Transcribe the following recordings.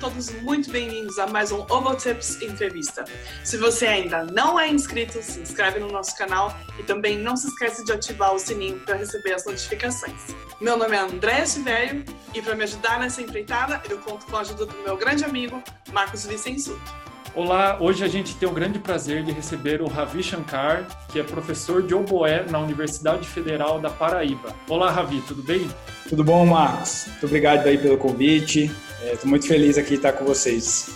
todos muito bem-vindos a mais um Ovotips Entrevista. Se você ainda não é inscrito, se inscreve no nosso canal e também não se esqueça de ativar o sininho para receber as notificações. Meu nome é André Tiverio e para me ajudar nessa empreitada, eu conto com a ajuda do meu grande amigo Marcos Vicensuto. Olá, hoje a gente tem o grande prazer de receber o Ravi Shankar, que é professor de oboé na Universidade Federal da Paraíba. Olá, Ravi, tudo bem? Tudo bom, Marcos? Muito obrigado aí pelo convite. Estou é, muito feliz aqui estar com vocês.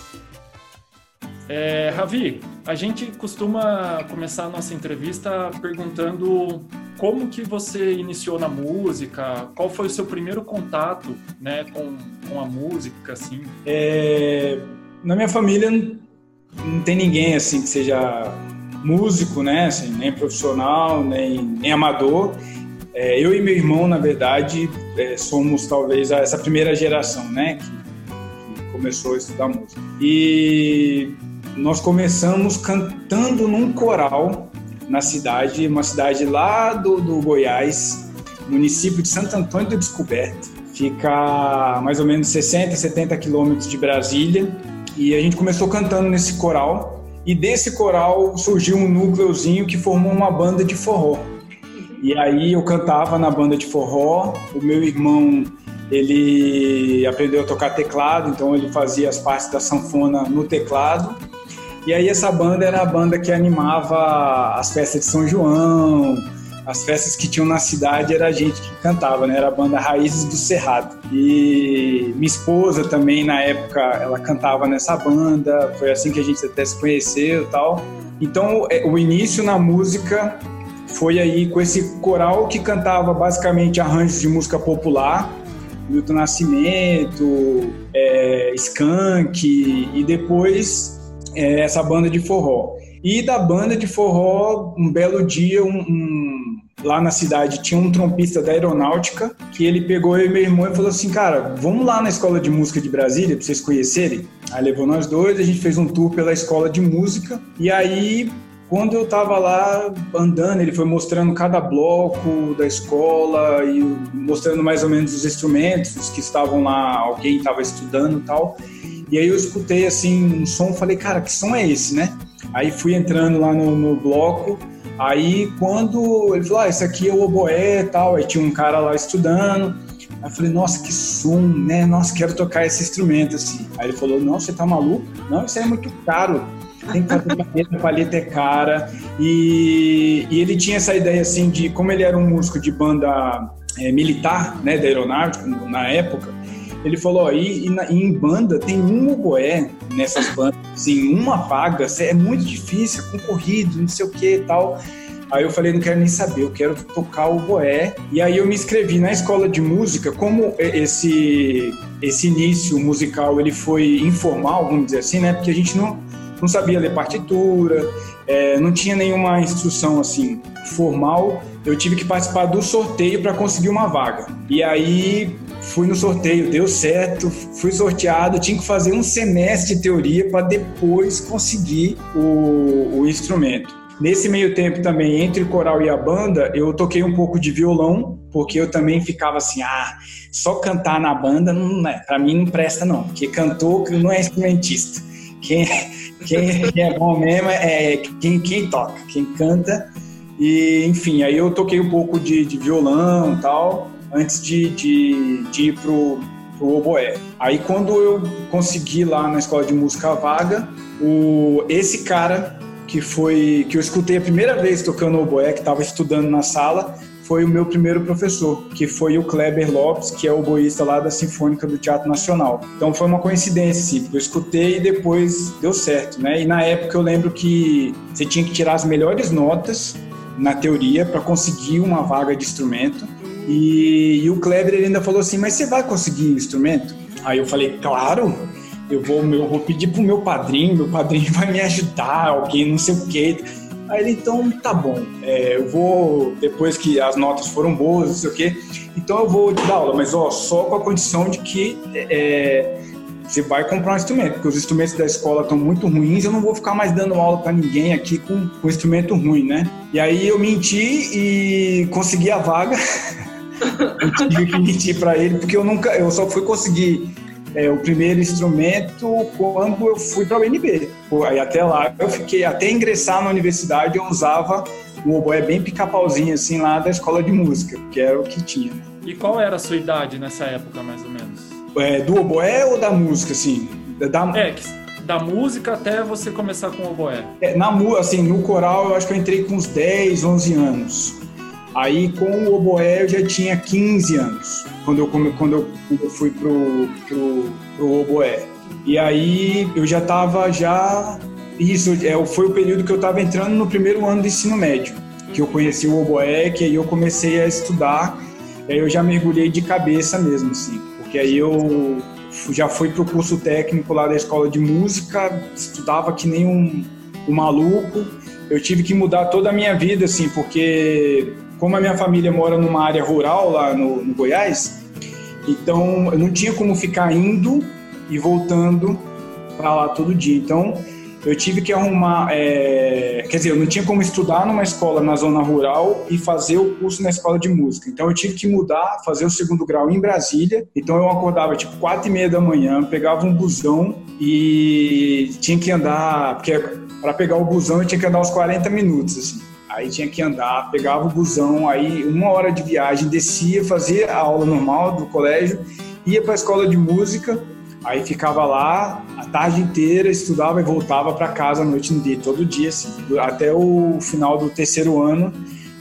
É, Ravi, a gente costuma começar a nossa entrevista perguntando como que você iniciou na música, qual foi o seu primeiro contato né, com, com a música, assim? É, na minha família não tem ninguém assim que seja músico, né? Assim, nem profissional, nem, nem amador. É, eu e meu irmão, na verdade, é, somos talvez essa primeira geração, né? Que, começou a estudar música. E nós começamos cantando num coral na cidade, uma cidade lá do, do Goiás, município de Santo Antônio do Descoberto. Fica a mais ou menos 60, 70 quilômetros de Brasília e a gente começou cantando nesse coral. E desse coral surgiu um núcleozinho que formou uma banda de forró. E aí eu cantava na banda de forró. O meu irmão ele aprendeu a tocar teclado, então ele fazia as partes da sanfona no teclado. E aí essa banda era a banda que animava as festas de São João, as festas que tinham na cidade era a gente que cantava, né? Era a banda Raízes do Cerrado. E minha esposa também, na época, ela cantava nessa banda, foi assim que a gente até se conheceu e tal. Então, é, o início na música foi aí com esse coral que cantava basicamente arranjos de música popular, Milton Nascimento, é, Skank, e depois é, essa banda de forró. E da banda de forró, um belo dia, um, um, lá na cidade tinha um trompista da aeronáutica que ele pegou eu e meu irmão e falou assim: Cara, vamos lá na escola de música de Brasília pra vocês conhecerem. Aí levou nós dois, a gente fez um tour pela escola de música. E aí quando eu tava lá andando, ele foi mostrando cada bloco da escola e mostrando mais ou menos os instrumentos que estavam lá, alguém estava estudando e tal. E aí eu escutei assim um som, falei, cara, que som é esse, né? Aí fui entrando lá no, no bloco, aí quando ele falou, ah, esse aqui é o oboé e tal, aí tinha um cara lá estudando, Aí eu falei, nossa, que som, né? Nossa, quero tocar esse instrumento, assim. Aí ele falou, não, você tá maluco? Não, isso aí é muito caro. Tem que fazer palheta, palheta é cara. E, e, ele tinha essa ideia, assim, de como ele era um músico de banda é, militar, né, da aeronáutica, na época, ele falou, ó, e, e, em banda tem um oboé nessas bandas, assim, uma vaga, é muito difícil, é concorrido, não sei o que e tal. Aí eu falei, não quero nem saber, eu quero tocar o boé. E aí eu me inscrevi na escola de música, como esse esse início musical ele foi informal, vamos dizer assim, né? Porque a gente não, não sabia ler partitura, é, não tinha nenhuma instrução assim formal. Eu tive que participar do sorteio para conseguir uma vaga. E aí fui no sorteio, deu certo, fui sorteado, tinha que fazer um semestre de teoria para depois conseguir o, o instrumento. Nesse meio tempo também, entre o coral e a banda, eu toquei um pouco de violão, porque eu também ficava assim, ah, só cantar na banda, não é, para mim não presta não, porque cantor não é instrumentista. Quem, quem, quem é bom mesmo é quem, quem toca, quem canta. E, enfim, aí eu toquei um pouco de, de violão e tal, antes de, de, de ir pro, pro oboé. Aí quando eu consegui lá na escola de música vaga, o, esse cara que foi que eu escutei a primeira vez tocando oboé, que estava estudando na sala, foi o meu primeiro professor, que foi o Kleber Lopes, que é o oboísta lá da Sinfônica do Teatro Nacional. Então foi uma coincidência, sim, eu escutei e depois deu certo, né? E na época eu lembro que você tinha que tirar as melhores notas na teoria para conseguir uma vaga de instrumento. E, e o Kleber ainda falou assim: Mas você vai conseguir o instrumento? Aí eu falei: Claro, eu vou, eu vou pedir pro meu padrinho, meu padrinho vai me ajudar, alguém, não sei o quê. Aí ele, então, tá bom, é, eu vou, depois que as notas foram boas, não sei o quê, então eu vou dar aula, mas ó, só com a condição de que é, você vai comprar um instrumento, porque os instrumentos da escola estão muito ruins, eu não vou ficar mais dando aula para ninguém aqui com, com instrumento ruim, né? E aí eu menti e consegui a vaga. eu tive que mentir para ele, porque eu nunca, eu só fui conseguir é, o primeiro instrumento quando eu fui para o UNB. Aí até lá eu fiquei, até ingressar na universidade eu usava o oboé bem pica-pauzinho assim lá da escola de música, que era o que tinha. E qual era a sua idade nessa época, mais ou menos? É, do oboé ou da música, assim? Da... É, da música até você começar com o oboé. É, na, assim, no coral eu acho que eu entrei com uns 10, 11 anos. Aí com o oboé eu já tinha 15 anos, quando eu, quando eu, fui pro, pro, pro oboé. E aí eu já estava já... Isso é, foi o período que eu estava entrando no primeiro ano do ensino médio, que eu conheci o oboé, que aí eu comecei a estudar, aí eu já mergulhei de cabeça mesmo, assim. Porque aí eu já fui pro curso técnico lá da escola de música, estudava que nem um, um maluco. Eu tive que mudar toda a minha vida, assim, porque como a minha família mora numa área rural lá no, no Goiás, então eu não tinha como ficar indo e voltando para lá todo dia. Então eu tive que arrumar, é, quer dizer, eu não tinha como estudar numa escola na zona rural e fazer o curso na escola de música. Então eu tive que mudar, fazer o segundo grau em Brasília. Então eu acordava tipo quatro e meia da manhã, pegava um busão e tinha que andar, porque para pegar o busão eu tinha que andar uns 40 minutos assim. Aí tinha que andar, pegava o busão, aí uma hora de viagem, descia, fazia a aula normal do colégio, ia para a escola de música, aí ficava lá a tarde inteira, estudava e voltava para casa à noite no dia, todo dia, assim, até o final do terceiro ano.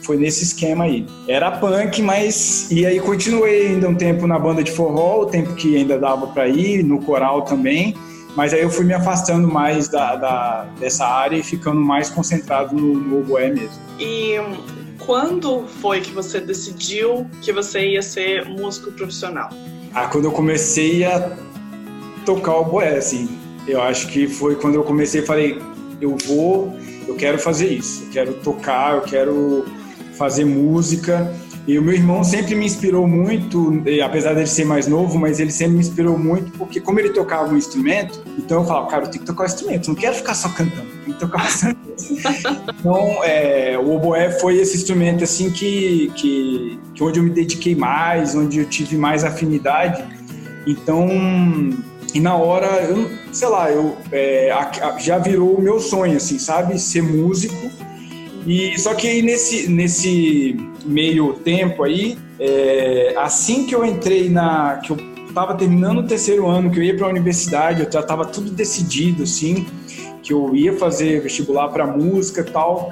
Foi nesse esquema aí. Era punk, mas. E aí continuei ainda um tempo na banda de forró, o tempo que ainda dava para ir, no coral também. Mas aí eu fui me afastando mais da, da dessa área e ficando mais concentrado no, no oboé mesmo. E quando foi que você decidiu que você ia ser músico profissional? Ah, quando eu comecei a tocar o boé, assim. Eu acho que foi quando eu comecei e falei, eu vou, eu quero fazer isso, eu quero tocar, eu quero fazer música. E o meu irmão sempre me inspirou muito, apesar dele ser mais novo, mas ele sempre me inspirou muito, porque como ele tocava um instrumento, então eu falava, cara, eu tenho que tocar um instrumento, não quero ficar só cantando, tenho que tocar bastante. então, é, o oboé foi esse instrumento, assim, que, que, que onde eu me dediquei mais, onde eu tive mais afinidade. Então, e na hora, eu, sei lá, eu é, já virou o meu sonho, assim, sabe? Ser músico. E só que aí nesse, nesse meio tempo aí, é, assim que eu entrei na. que eu estava terminando o terceiro ano, que eu ia para a universidade, eu já estava tudo decidido, assim, que eu ia fazer vestibular para música e tal.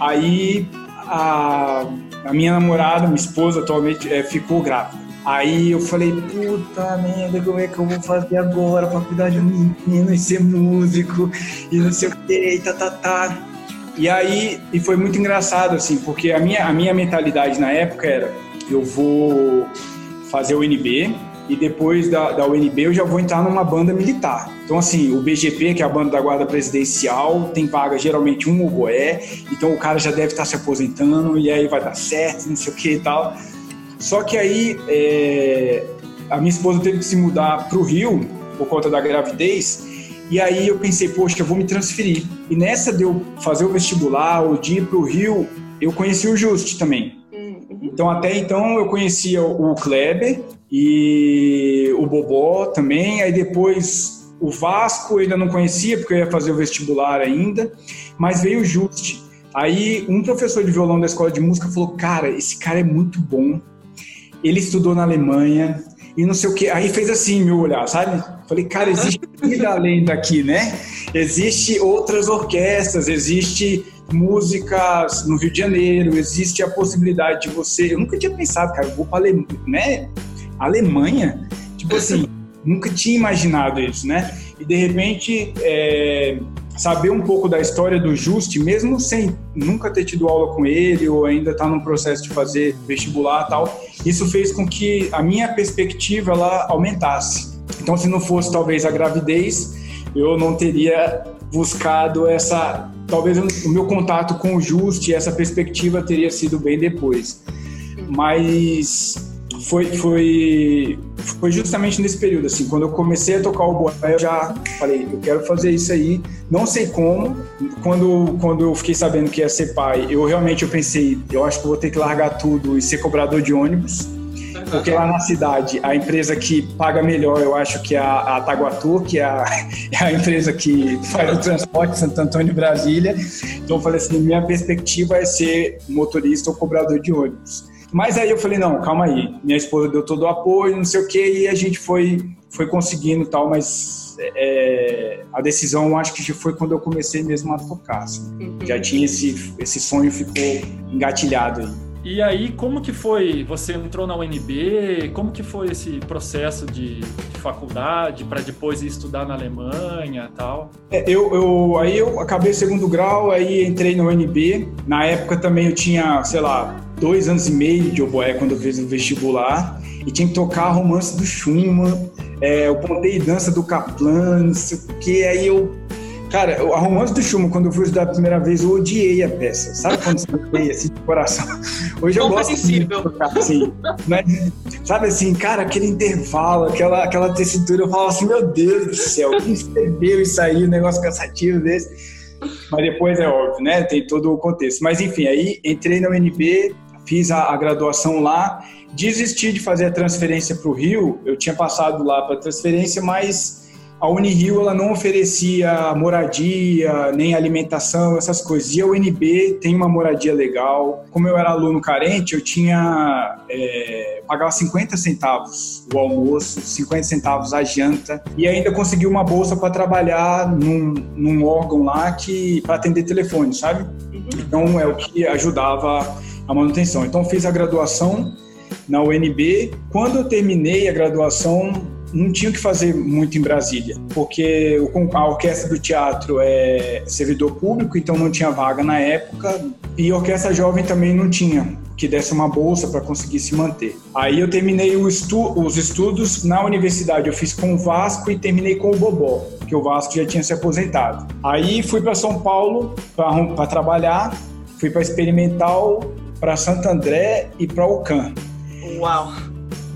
Aí a, a minha namorada, minha esposa atualmente, é, ficou grávida. Aí eu falei, puta merda, como é que eu vou fazer agora pra cuidar de um menino e ser músico e não sei o que, tá, tá, tá. E aí, e foi muito engraçado, assim, porque a minha, a minha mentalidade na época era, eu vou fazer o NB e depois da, da UNB eu já vou entrar numa banda militar. Então, assim, o BGP, que é a banda da Guarda Presidencial, tem vaga geralmente um oboé, então o cara já deve estar se aposentando e aí vai dar certo, não sei o que e tal. Só que aí é, a minha esposa teve que se mudar para o Rio por conta da gravidez. E aí eu pensei, poxa, eu vou me transferir. E nessa de eu fazer o vestibular, ou de ir para o Rio, eu conheci o Just também. Uhum. Então até então eu conhecia o Kleber e o Bobó também. Aí depois o Vasco eu ainda não conhecia porque eu ia fazer o vestibular ainda, mas veio o Just. Aí um professor de violão da escola de música falou: "Cara, esse cara é muito bom ele estudou na Alemanha e não sei o que. Aí fez assim meu olhar, sabe? Falei, cara, existe vida além daqui, né? Existe outras orquestras, existe músicas no Rio de Janeiro, existe a possibilidade de você. Eu nunca tinha pensado, cara, eu vou para Alemanha, né? Alemanha, tipo assim, nunca tinha imaginado isso, né? E de repente é, saber um pouco da história do Juste, mesmo sem nunca ter tido aula com ele ou ainda estar tá no processo de fazer vestibular tal, isso fez com que a minha perspectiva ela aumentasse. Então, se não fosse talvez a gravidez, eu não teria buscado essa, talvez o meu contato com o Juste, essa perspectiva teria sido bem depois. Mas foi, foi, foi justamente nesse período, assim, quando eu comecei a tocar o boé, eu já falei, eu quero fazer isso aí, não sei como, quando, quando eu fiquei sabendo que ia ser pai, eu realmente eu pensei, eu acho que vou ter que largar tudo e ser cobrador de ônibus, Porque lá na cidade, a empresa que paga melhor, eu acho que é a, a Taguatu, que é a, é a empresa que faz o transporte Santo Antônio Brasília. Então eu falei assim, minha perspectiva é ser motorista ou cobrador de ônibus. Mas aí eu falei, não, calma aí. Minha esposa deu todo o apoio, não sei o quê, e a gente foi, foi conseguindo tal, mas é, a decisão acho que já foi quando eu comecei mesmo a tocar. Assim. Uhum. Já tinha esse, esse sonho, ficou engatilhado aí. E aí, como que foi? Você entrou na UNB? Como que foi esse processo de, de faculdade para depois ir estudar na Alemanha tal? É, eu, eu, aí eu acabei o segundo grau, aí entrei na UNB. Na época também eu tinha, sei lá, dois anos e meio de oboé quando eu fiz o vestibular. E tinha que tocar romance do Schumann, é, eu pontei dança do Kaplan, não sei o que. Aí eu Cara, a Romance do Schumann, quando eu fui estudar a primeira vez, eu odiei a peça. Sabe quando você odeia assim de coração? Hoje eu gosto de tocar assim. Mas, sabe assim, cara, aquele intervalo, aquela, aquela tessitura, eu falava assim, meu Deus do céu, quem escreveu isso aí, um negócio cansativo desse? Mas depois é óbvio, né? Tem todo o contexto. Mas enfim, aí entrei na UNB, fiz a, a graduação lá, desisti de fazer a transferência para o Rio. Eu tinha passado lá para transferência, mas a Unirio ela não oferecia moradia, nem alimentação, essas coisas. E a UNB tem uma moradia legal. Como eu era aluno carente, eu tinha é, pagava 50 centavos o almoço, 50 centavos a janta e ainda consegui uma bolsa para trabalhar num, num, órgão lá que para atender telefone, sabe? Uhum. Então é o que ajudava a manutenção. Então fiz a graduação na UNB. Quando eu terminei a graduação, não tinha o que fazer muito em Brasília, porque a orquestra do teatro é servidor público, então não tinha vaga na época, e a orquestra jovem também não tinha que desse uma bolsa para conseguir se manter. Aí eu terminei estu os estudos na universidade, eu fiz com o Vasco e terminei com o Bobó, que o Vasco já tinha se aposentado. Aí fui para São Paulo para trabalhar, fui para Experimental, para Santo André e para Ocam. Uau!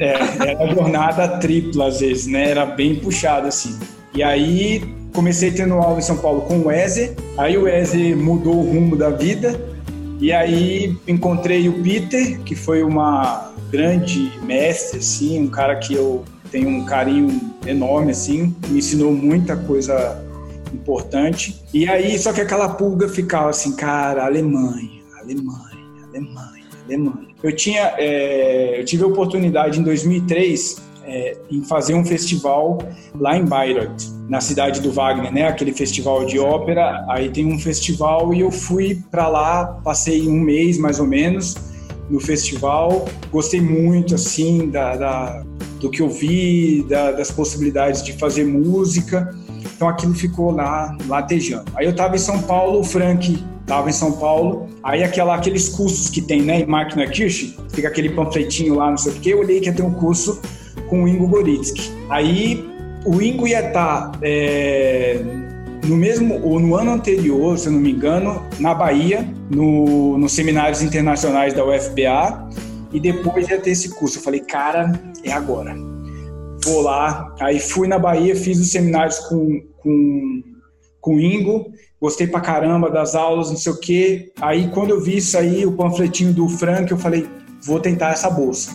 É, era jornada tripla às vezes, né? Era bem puxado assim. E aí comecei tendo aula em São Paulo com o Eze, aí o Eze mudou o rumo da vida, e aí encontrei o Peter, que foi uma grande mestre, assim, um cara que eu tenho um carinho enorme, assim, me ensinou muita coisa importante. E aí, só que aquela pulga ficava assim, cara, Alemanha, Alemanha, Alemanha, Alemanha. Eu tinha, é, eu tive a oportunidade em 2003 é, em fazer um festival lá em Bayreuth, na cidade do Wagner, né? Aquele festival de ópera. Aí tem um festival e eu fui para lá, passei um mês mais ou menos no festival. Gostei muito, assim, da, da do que eu vi, da, das possibilidades de fazer música. Então aquilo ficou lá latejando. Aí eu estava em São Paulo, o Frank estava em São Paulo. Aí aquela, aqueles cursos que tem, né, em Máquina Kirsch, fica aquele panfletinho lá, não sei o quê. Eu olhei que ia ter um curso com o Ingo Goritsky. Aí o Ingo ia estar tá, é, no mesmo ou no ano anterior, se eu não me engano, na Bahia, no, nos seminários internacionais da UFBA. E depois ia ter esse curso. Eu falei, cara, é agora vou lá. Aí fui na Bahia, fiz os seminários com, com, com o Ingo, gostei pra caramba das aulas, não sei o quê. Aí quando eu vi isso aí, o panfletinho do Frank, eu falei, vou tentar essa bolsa.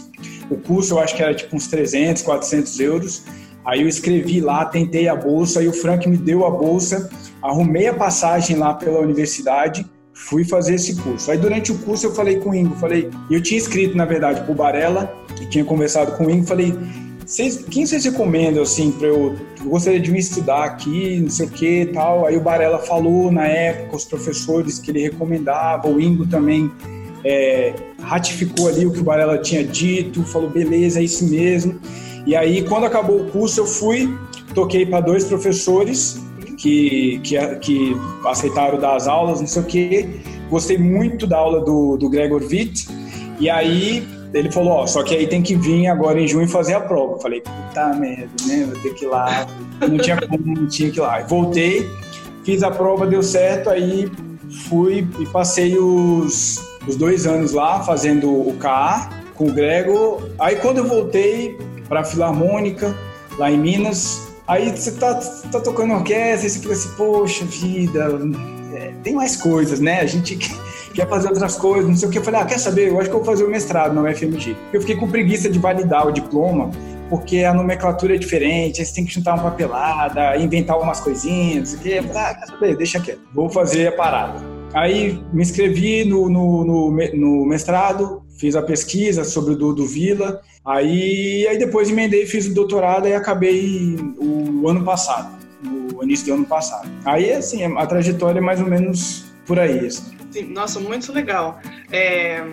O curso eu acho que era tipo uns 300, 400 euros. Aí eu escrevi lá, tentei a bolsa, aí o Frank me deu a bolsa, arrumei a passagem lá pela universidade, fui fazer esse curso. Aí durante o curso eu falei com o Ingo, falei, eu tinha escrito na verdade pro Barella, e tinha conversado com o Ingo, falei, vocês, quem vocês recomendam, assim, para eu, eu gostaria de vir estudar aqui, não sei o que tal? Aí o Barella falou na época, os professores que ele recomendava, o Ingo também é, ratificou ali o que o Barella tinha dito, falou, beleza, é isso mesmo. E aí, quando acabou o curso, eu fui, toquei para dois professores que, que, que aceitaram dar as aulas, não sei o que. Gostei muito da aula do, do Gregor Witt. E aí ele falou, ó, só que aí tem que vir agora em junho fazer a prova. Eu falei, puta merda, né? Vou ter que ir lá. Não tinha como, não tinha que ir lá. Voltei, fiz a prova, deu certo, aí fui e passei os, os dois anos lá fazendo o KA com o Grego. Aí quando eu voltei para a Filarmônica, lá em Minas, aí você tá, tá tocando orquestra, e você fica assim, poxa vida, tem mais coisas, né? A gente quer fazer outras coisas, não sei o que. Eu falei, ah, quer saber? Eu acho que eu vou fazer o mestrado na UFMG. Eu fiquei com preguiça de validar o diploma, porque a nomenclatura é diferente, aí você tem que juntar uma papelada, inventar umas coisinhas, não sei o que. Ah, quer saber? Deixa quieto. Vou fazer a parada. Aí me inscrevi no, no, no, no mestrado, fiz a pesquisa sobre o do, do Vila, aí, aí depois emendei, fiz o doutorado e acabei o ano passado, no início do ano passado. Aí, assim, a trajetória é mais ou menos por aí. Assim. Sim, nossa, muito legal. É,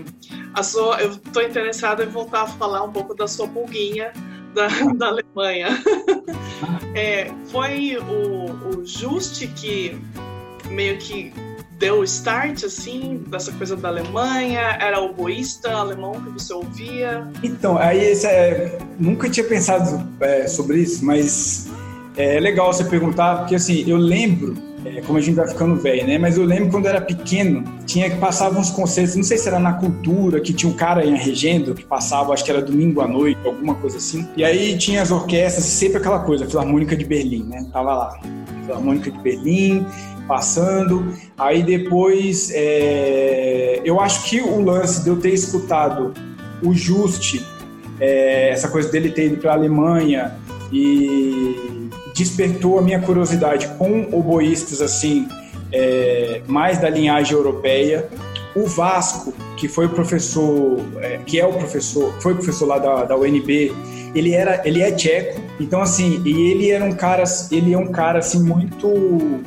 a sua, eu estou interessada em voltar a falar um pouco da sua pulguinha da, da Alemanha. É, foi o, o Juste que meio que deu o start, assim, dessa coisa da Alemanha? Era oboísta alemão que você ouvia? Então, aí é, nunca tinha pensado é, sobre isso, mas é legal você perguntar, porque assim, eu lembro, é, como a gente vai ficando velho, né? Mas eu lembro quando era pequeno, tinha que passar uns conceitos, não sei se era na cultura, que tinha um cara em regendo que passava, acho que era domingo à noite, alguma coisa assim. E aí tinha as orquestras, sempre aquela coisa, Filarmônica de Berlim, né? Tava lá. Filarmônica de Berlim, passando. Aí depois, é, eu acho que o lance de eu ter escutado o Juste, é, essa coisa dele ter ido para a Alemanha e despertou a minha curiosidade com oboístas assim, é, mais da linhagem europeia. O Vasco, que foi o professor, é, que é o professor, foi professor lá da, da UNB, ele era, ele é tcheco, então assim, e ele era um cara, ele é um cara assim muito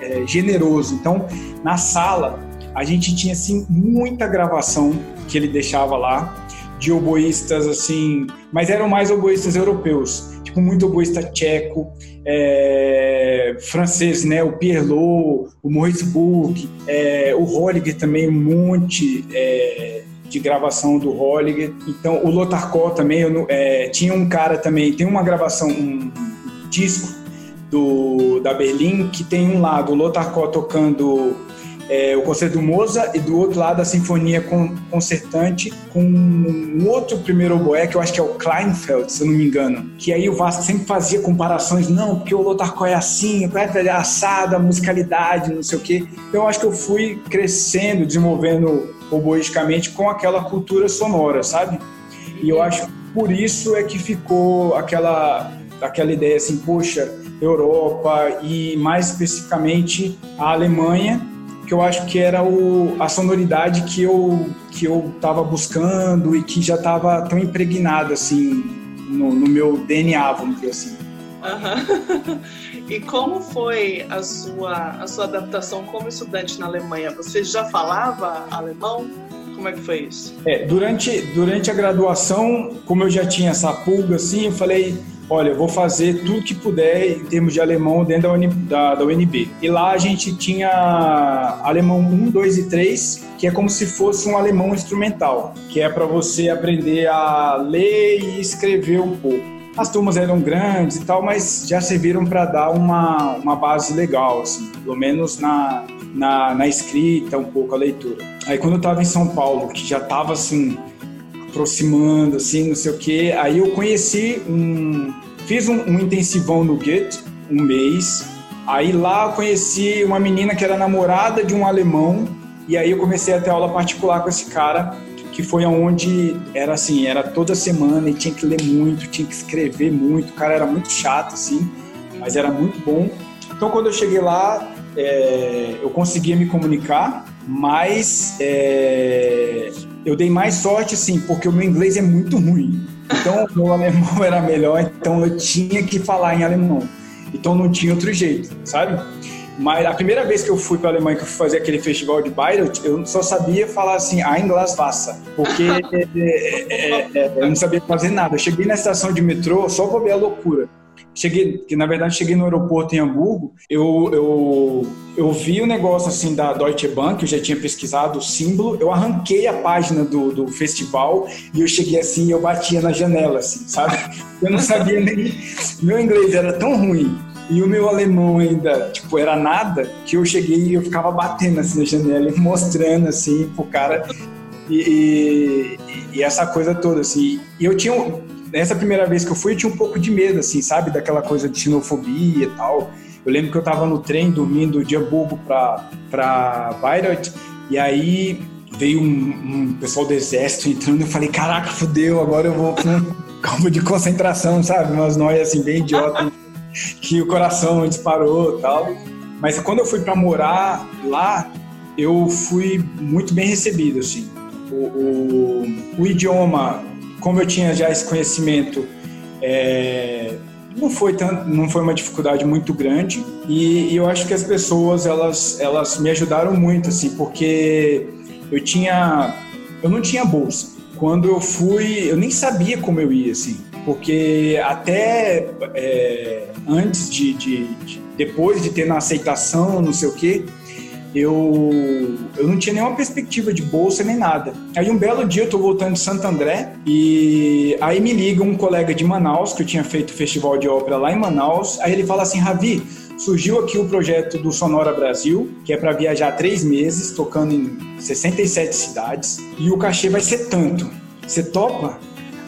é, generoso. Então, na sala, a gente tinha assim muita gravação que ele deixava lá de oboístas assim, mas eram mais oboístas europeus, tipo muito oboísta tcheco, é, francês, né, o Pierlot, o Maurice Burke, é, o Holliger também, um monte é, de gravação do Holliger. Então o Lotarcó também, eu, é, tinha um cara também, tem uma gravação, um disco do, da Berlim, que tem um lado o Lothar tocando é, o concerto do Mozart e do outro lado a sinfonia concertante com um outro primeiro oboé que eu acho que é o Kleinfeld, se eu não me engano. Que aí o Vasco sempre fazia comparações, não, porque o Lothar é assim, é assado, a musicalidade, não sei o quê. Então eu acho que eu fui crescendo, desenvolvendo oboisticamente com aquela cultura sonora, sabe? E eu acho por isso é que ficou aquela aquela ideia assim, poxa, Europa e mais especificamente a Alemanha, que eu acho que era o, a sonoridade que eu que eu estava buscando e que já estava tão impregnada assim no, no, meu DNA, vamos dizer assim. Uhum. E como foi a sua a sua adaptação como estudante na Alemanha? Você já falava alemão? Como é que foi isso? É, durante durante a graduação, como eu já tinha essa pulga assim, eu falei olha, eu vou fazer tudo que puder em termos de alemão dentro da, UNB. E lá a gente tinha alemão 1, 2 e 3, que é como se fosse um alemão instrumental, que é para você aprender a ler e escrever um pouco. As turmas eram grandes e tal, mas já serviram para dar uma, uma base legal, assim, pelo menos na, na, na escrita, um pouco a leitura. Aí quando eu estava em São Paulo, que já estava assim aproximando, assim, não sei o quê. Aí eu conheci um. Fiz um, um intensivão no Goethe, um mês. Aí lá eu conheci uma menina que era namorada de um alemão. E aí eu comecei a ter aula particular com esse cara, que foi aonde era assim, era toda semana e tinha que ler muito, tinha que escrever muito. O cara era muito chato, assim, mas era muito bom. Então quando eu cheguei lá, é, eu conseguia me comunicar, mas é, eu dei mais sorte, sim, porque o meu inglês é muito ruim. Então, o meu alemão era melhor, então eu tinha que falar em alemão. Então, não tinha outro jeito, sabe? Mas a primeira vez que eu fui para a Alemanha, que eu fui fazer aquele festival de Bayreuth, eu só sabia falar assim, Ein Glas Wasser, porque é, é, é, eu não sabia fazer nada. Eu cheguei na estação de metrô só para ver a loucura cheguei, que na verdade cheguei no aeroporto em Hamburgo, eu, eu, eu vi o negócio assim da Deutsche Bank, eu já tinha pesquisado o símbolo, eu arranquei a página do, do festival e eu cheguei assim, eu batia na janela, assim, sabe? Eu não sabia nem. Meu inglês era tão ruim e o meu alemão ainda, tipo, era nada, que eu cheguei e eu ficava batendo assim na janela e mostrando assim pro cara. E, e, e essa coisa toda, assim. E eu tinha nessa primeira vez que eu fui, eu tinha um pouco de medo, assim, sabe? Daquela coisa de xenofobia e tal. Eu lembro que eu estava no trem dormindo de Hamburgo para Bayreuth e aí veio um, um, pessoal do exército entrando. Eu falei, caraca, fudeu, agora eu vou para um campo de concentração, sabe? Umas noias assim bem idiotas que o coração disparou tal. Mas quando eu fui para morar lá, eu fui muito bem recebido, assim. O, o, o idioma, como eu tinha já esse conhecimento, é, não foi tanto, não foi uma dificuldade muito grande. E, e, eu acho que as pessoas elas elas me ajudaram muito assim porque eu tinha eu não tinha bolsa. Quando eu fui eu nem sabia como eu ia assim porque até é, antes de, de, de, depois de ter na aceitação não sei o que eu, eu não tinha nenhuma perspectiva de bolsa nem nada. Aí um belo dia eu tô voltando de Santo André e aí me liga um colega de Manaus, que eu tinha feito festival de ópera lá em Manaus, aí ele fala assim, Ravi, surgiu aqui o projeto do Sonora Brasil, que é para viajar três meses, tocando em 67 cidades, e o cachê vai ser tanto. Você topa?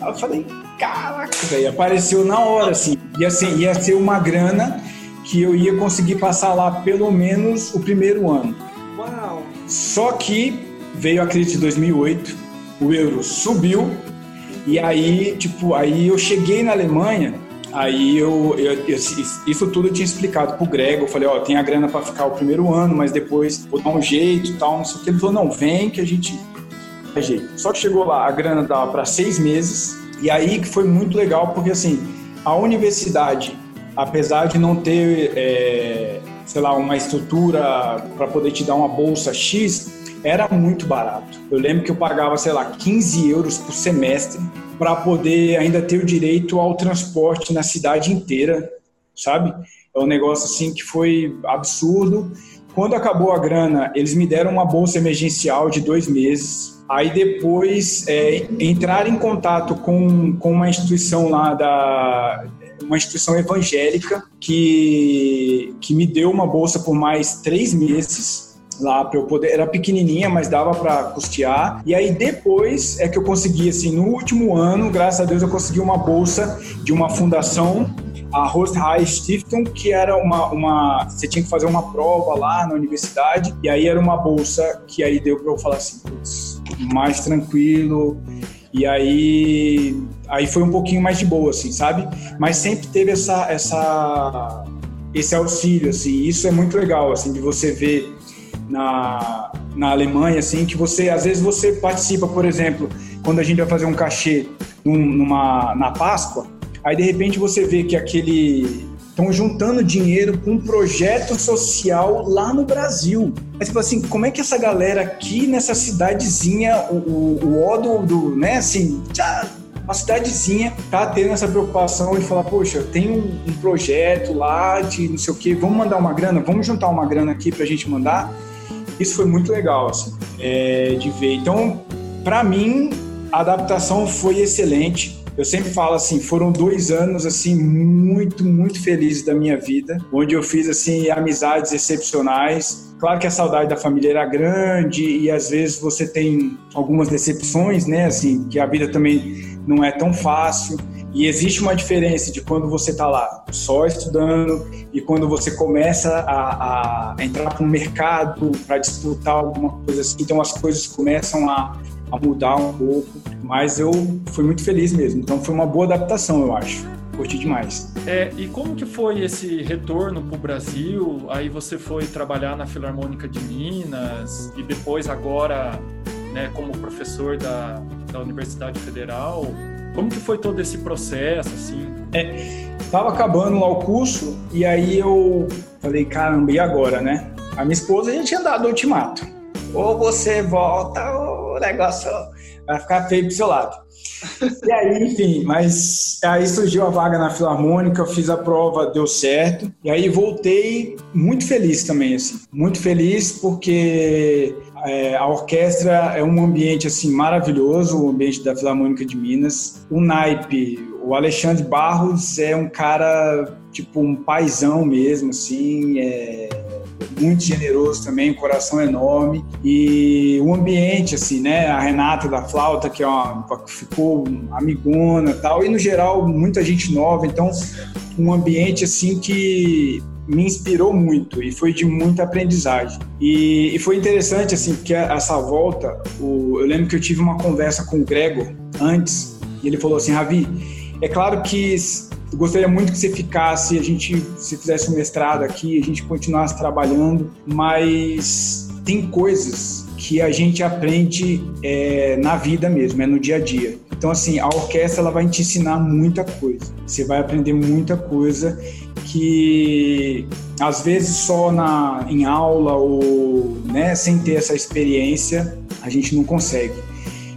Aí eu falei, caraca, velho, apareceu na hora, assim. E assim, ia ser uma grana que eu ia conseguir passar lá pelo menos o primeiro ano. Uau! Só que veio a crise de 2008, o euro subiu e aí, tipo, aí eu cheguei na Alemanha, aí eu, eu, eu isso tudo eu tinha explicado pro Grego, eu falei, ó, tem a grana para ficar o primeiro ano, mas depois vou dar um jeito e tal, não sei o que. Ele falou, não, vem que a gente dá jeito. Só que chegou lá, a grana dava para seis meses, e aí que foi muito legal, porque assim, a universidade apesar de não ter, é, sei lá, uma estrutura para poder te dar uma bolsa X, era muito barato. Eu lembro que eu pagava, sei lá, 15 euros por semestre para poder ainda ter o direito ao transporte na cidade inteira, sabe? É um negócio assim que foi absurdo. Quando acabou a grana, eles me deram uma bolsa emergencial de dois meses. Aí depois é, entrar em contato com, com uma instituição lá da, uma instituição evangélica que, que me deu uma bolsa por mais três meses lá para eu poder. Era pequenininha, mas dava para custear. E aí depois é que eu consegui, assim, no último ano, graças a Deus, eu consegui uma bolsa de uma fundação, a Host High Stiftung, que era uma, uma. Você tinha que fazer uma prova lá na universidade, e aí era uma bolsa que aí deu para eu falar assim, putz, mais tranquilo. E aí, aí foi um pouquinho mais de boa, assim, sabe? Mas sempre teve essa, essa, esse auxílio, assim. Isso é muito legal, assim, de você ver na, na Alemanha, assim, que você, às vezes você participa, por exemplo, quando a gente vai fazer um cachê num, numa, na Páscoa, aí de repente você vê que aquele estão juntando dinheiro para um projeto social lá no Brasil. Mas, tipo assim, como é que essa galera aqui nessa cidadezinha, o, o, o do, né, assim, já, uma cidadezinha tá tendo essa preocupação de falar, poxa, tem um, um, projeto lá de não sei o que, vamos mandar uma grana, vamos juntar uma grana aqui para a gente mandar. Isso foi muito legal, assim, é, de ver. Então, para mim, a adaptação foi excelente eu sempre falo assim, foram dois anos assim muito, muito felizes da minha vida, onde eu fiz assim amizades excepcionais. Claro que a saudade da família era grande e às vezes você tem algumas decepções, né? Assim, que a vida também não é tão fácil. E existe uma diferença de quando você está lá só estudando e quando você começa a, a entrar para um mercado para disputar alguma coisa assim. Então as coisas começam a, a mudar um pouco, mas eu fui muito feliz mesmo. Então foi uma boa adaptação, eu acho. Curti demais. É, e como que foi esse retorno para o Brasil? Aí você foi trabalhar na Filarmônica de Minas e depois agora, né, como professor da, da Universidade Federal. Como que foi todo esse processo, assim? É, tava acabando lá o curso e aí eu falei, caramba, e agora, né? A minha esposa já tinha dado o ultimato. Ou você volta ou o negócio vai ficar feio pro seu lado. E aí, enfim, mas aí surgiu a vaga na Filarmônica, eu fiz a prova, deu certo. E aí voltei muito feliz também, assim. Muito feliz porque é, a orquestra é um ambiente, assim, maravilhoso, o ambiente da Filarmônica de Minas. O naipe, o Alexandre Barros é um cara, tipo, um paizão mesmo, assim, é muito generoso também, um coração enorme. E o ambiente, assim, né? A Renata da flauta, que é uma, ficou amigona tal. E no geral, muita gente nova. Então, um ambiente, assim, que me inspirou muito e foi de muita aprendizagem. E, e foi interessante, assim, porque essa volta, o, eu lembro que eu tive uma conversa com o Gregor antes, e ele falou assim, Ravi, é claro que eu gostaria muito que você ficasse, a gente se fizesse um mestrado aqui, a gente continuasse trabalhando, mas tem coisas que a gente aprende é, na vida mesmo, é no dia a dia. Então, assim, a orquestra ela vai te ensinar muita coisa. Você vai aprender muita coisa que às vezes só na, em aula ou né, sem ter essa experiência a gente não consegue.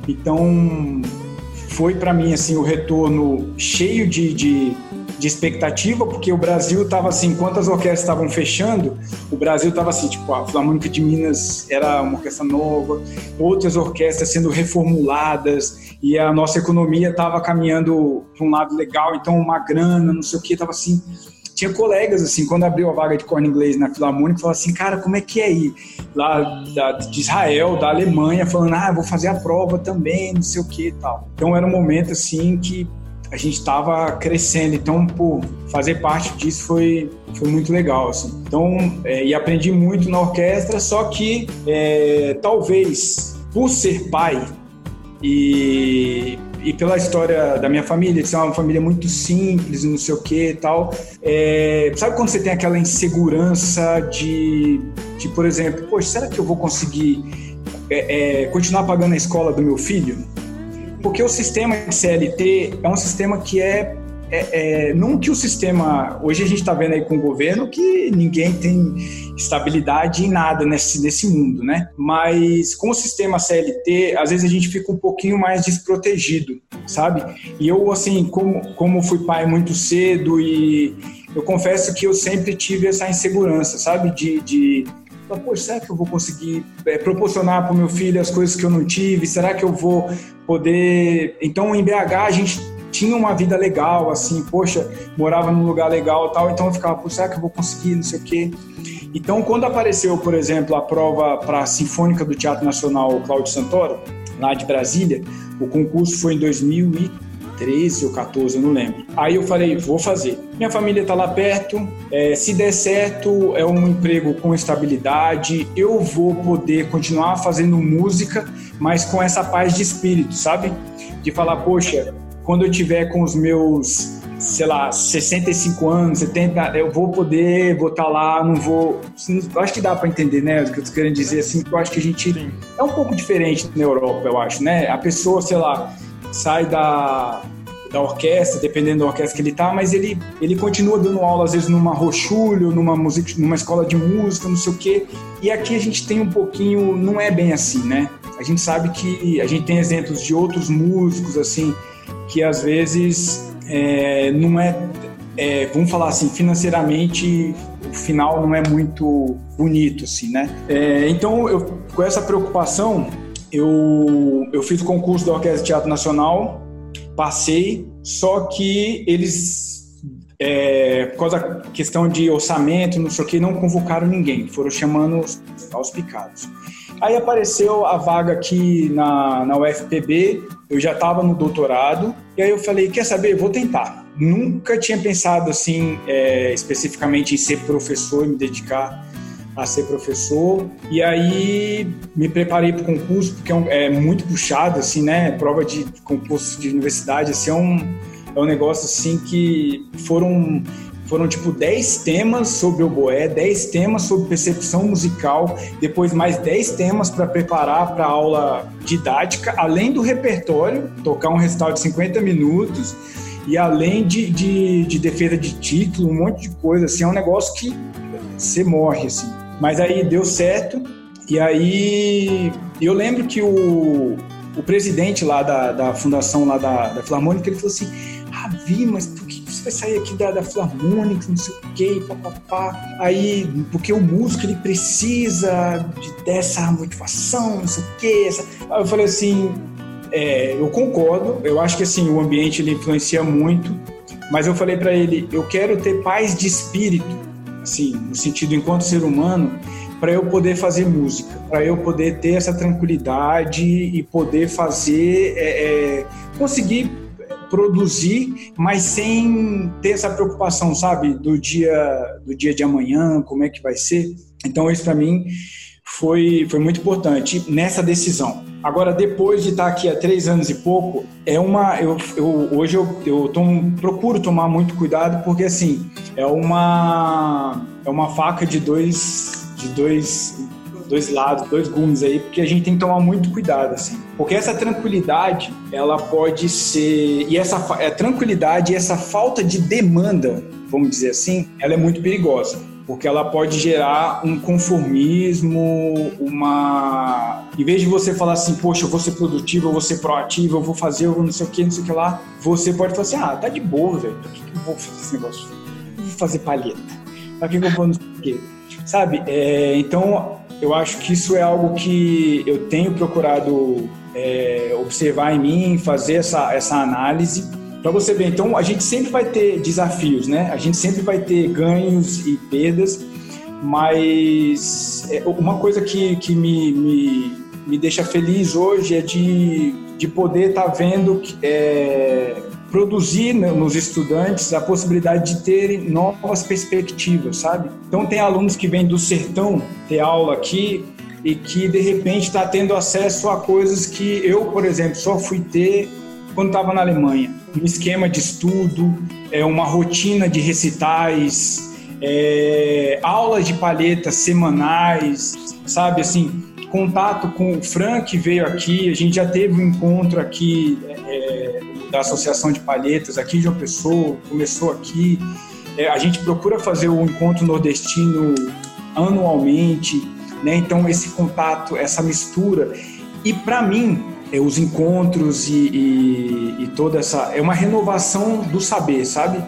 Então, foi para mim assim o retorno cheio de, de, de expectativa, porque o Brasil estava assim, enquanto as orquestras estavam fechando, o Brasil estava assim, tipo, a Filarmônica de Minas era uma orquestra nova, outras orquestras sendo reformuladas e a nossa economia estava caminhando para um lado legal, então uma grana, não sei o que, estava assim tinha colegas, assim, quando abriu a vaga de corno inglês na Filarmônica, falavam assim, cara, como é que é ir? Lá da, de Israel, da Alemanha, falando, ah, vou fazer a prova também, não sei o que e tal. Então era um momento, assim, que a gente estava crescendo, então, por fazer parte disso foi, foi muito legal, assim. Então, é, e aprendi muito na orquestra, só que é, talvez por ser pai e e pela história da minha família, de ser uma família muito simples não sei o que e tal. É, sabe quando você tem aquela insegurança de, de por exemplo, poxa, será que eu vou conseguir é, é, continuar pagando a escola do meu filho? Porque o sistema de CLT é um sistema que é é, é, não que o sistema. Hoje a gente está vendo aí com o governo que ninguém tem estabilidade em nada nesse, nesse mundo, né? Mas com o sistema CLT, às vezes a gente fica um pouquinho mais desprotegido, sabe? E eu, assim, como, como fui pai muito cedo e eu confesso que eu sempre tive essa insegurança, sabe? De. de Poxa, será que eu vou conseguir é, proporcionar para o meu filho as coisas que eu não tive? Será que eu vou poder. Então, em BH, a gente tinha uma vida legal, assim, poxa, morava num lugar legal tal, então eu ficava, será que eu vou conseguir, não sei o quê. Então, quando apareceu, por exemplo, a prova para a Sinfônica do Teatro Nacional Cláudio Santoro, lá de Brasília, o concurso foi em 2013 ou 14, eu não lembro. Aí eu falei, vou fazer. Minha família está lá perto, é, se der certo, é um emprego com estabilidade, eu vou poder continuar fazendo música, mas com essa paz de espírito, sabe? De falar, poxa, quando eu tiver com os meus, sei lá, 65 anos, 70, eu vou poder, vou estar tá lá, não vou. Eu acho que dá para entender, né? O que eu tô querendo dizer, assim, eu acho que a gente Sim. é um pouco diferente na Europa, eu acho, né? A pessoa, sei lá, sai da, da orquestra, dependendo da orquestra que ele tá, mas ele, ele continua dando aula, às vezes, numa rochulho, numa, música, numa escola de música, não sei o quê. E aqui a gente tem um pouquinho, não é bem assim, né? A gente sabe que a gente tem exemplos de outros músicos, assim, que às vezes é, não é, é, vamos falar assim, financeiramente o final não é muito bonito, assim, né? É, então, eu, com essa preocupação, eu, eu fiz o concurso da Orquestra de Teatro Nacional, passei, só que eles, é, por causa da questão de orçamento, não sei o que, não convocaram ninguém, foram chamando aos picados. Aí apareceu a vaga aqui na, na UFPB, eu já estava no doutorado, e aí eu falei, quer saber, vou tentar. Nunca tinha pensado assim, é, especificamente em ser professor, me dedicar a ser professor. E aí me preparei para o concurso, porque é, um, é, muito puxado, assim, né? Prova de concurso de universidade, assim, é um, é um negócio assim que foram foram tipo 10 temas sobre o boé, 10 temas sobre percepção musical, depois mais 10 temas para preparar para aula didática, além do repertório, tocar um recital de 50 minutos, e além de, de, de defesa de título, um monte de coisa, assim, é um negócio que você morre, assim. Mas aí deu certo, e aí eu lembro que o, o presidente lá da, da fundação lá da, da Filarmônica, ele falou assim, Ravi, mas por que você vai sair aqui da, da Filarmônica, não sei o quê, papapá. Aí, porque o músico ele precisa de, dessa motivação, não sei o quê. Essa... Aí eu falei assim, é, eu concordo, eu acho que assim, o ambiente ele influencia muito, mas eu falei para ele, eu quero ter paz de espírito, assim, no sentido enquanto ser humano, para eu poder fazer música, para eu poder ter essa tranquilidade e poder fazer, é, é, conseguir produzir, mas sem ter essa preocupação, sabe, do dia do dia de amanhã, como é que vai ser. Então isso para mim foi foi muito importante nessa decisão. Agora, depois de estar aqui há três anos e pouco, é uma. Eu, eu hoje eu, eu procuro tomar muito cuidado porque assim é uma é uma faca de dois de dois dois lados, dois gumes aí, porque a gente tem que tomar muito cuidado, assim. Porque essa tranquilidade, ela pode ser. E essa a tranquilidade e essa falta de demanda, vamos dizer assim, ela é muito perigosa porque ela pode gerar um conformismo, uma. Em vez de você falar assim, poxa, eu vou ser produtivo, eu vou ser proativo, eu vou fazer, eu vou não sei o que, não sei o que lá, você pode falar assim, ah, tá de boa, velho, pra que, que eu vou fazer esse negócio? Eu vou fazer palheta. Pra que, que eu vou não sei o quê? Sabe? É, então, eu acho que isso é algo que eu tenho procurado é, observar em mim, fazer essa, essa análise para você ver, então a gente sempre vai ter desafios, né? A gente sempre vai ter ganhos e perdas, mas é, uma coisa que, que me, me, me deixa feliz hoje é de, de poder estar tá vendo é, produzir nos estudantes a possibilidade de terem novas perspectivas, sabe? Então tem alunos que vêm do sertão ter aula aqui e que de repente está tendo acesso a coisas que eu, por exemplo, só fui ter quando estava na Alemanha. Um esquema de estudo, é, uma rotina de recitais, é, aulas de palhetas semanais, sabe assim, contato com o Frank veio aqui, a gente já teve um encontro aqui é, da Associação de Palhetas aqui de uma pessoa, começou aqui. É, a gente procura fazer o encontro nordestino anualmente, né? Então esse contato, essa mistura. E para mim, é, os encontros e, e, e, toda essa. É uma renovação do saber, sabe?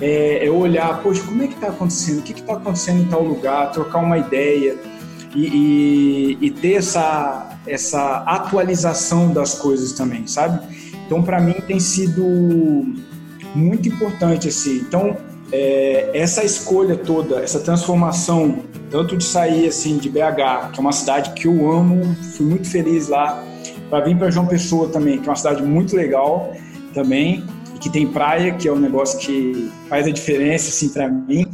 É, é olhar, poxa, como é que está acontecendo? O que está acontecendo em tal lugar? Trocar uma ideia e, e ter essa, essa atualização das coisas também, sabe? Então, para mim, tem sido muito importante assim. Então, é, essa escolha toda, essa transformação, tanto de sair assim de BH, que é uma cidade que eu amo, fui muito feliz lá, para vir para João Pessoa também, que é uma cidade muito legal também, que tem praia, que é um negócio que faz a diferença assim para mim.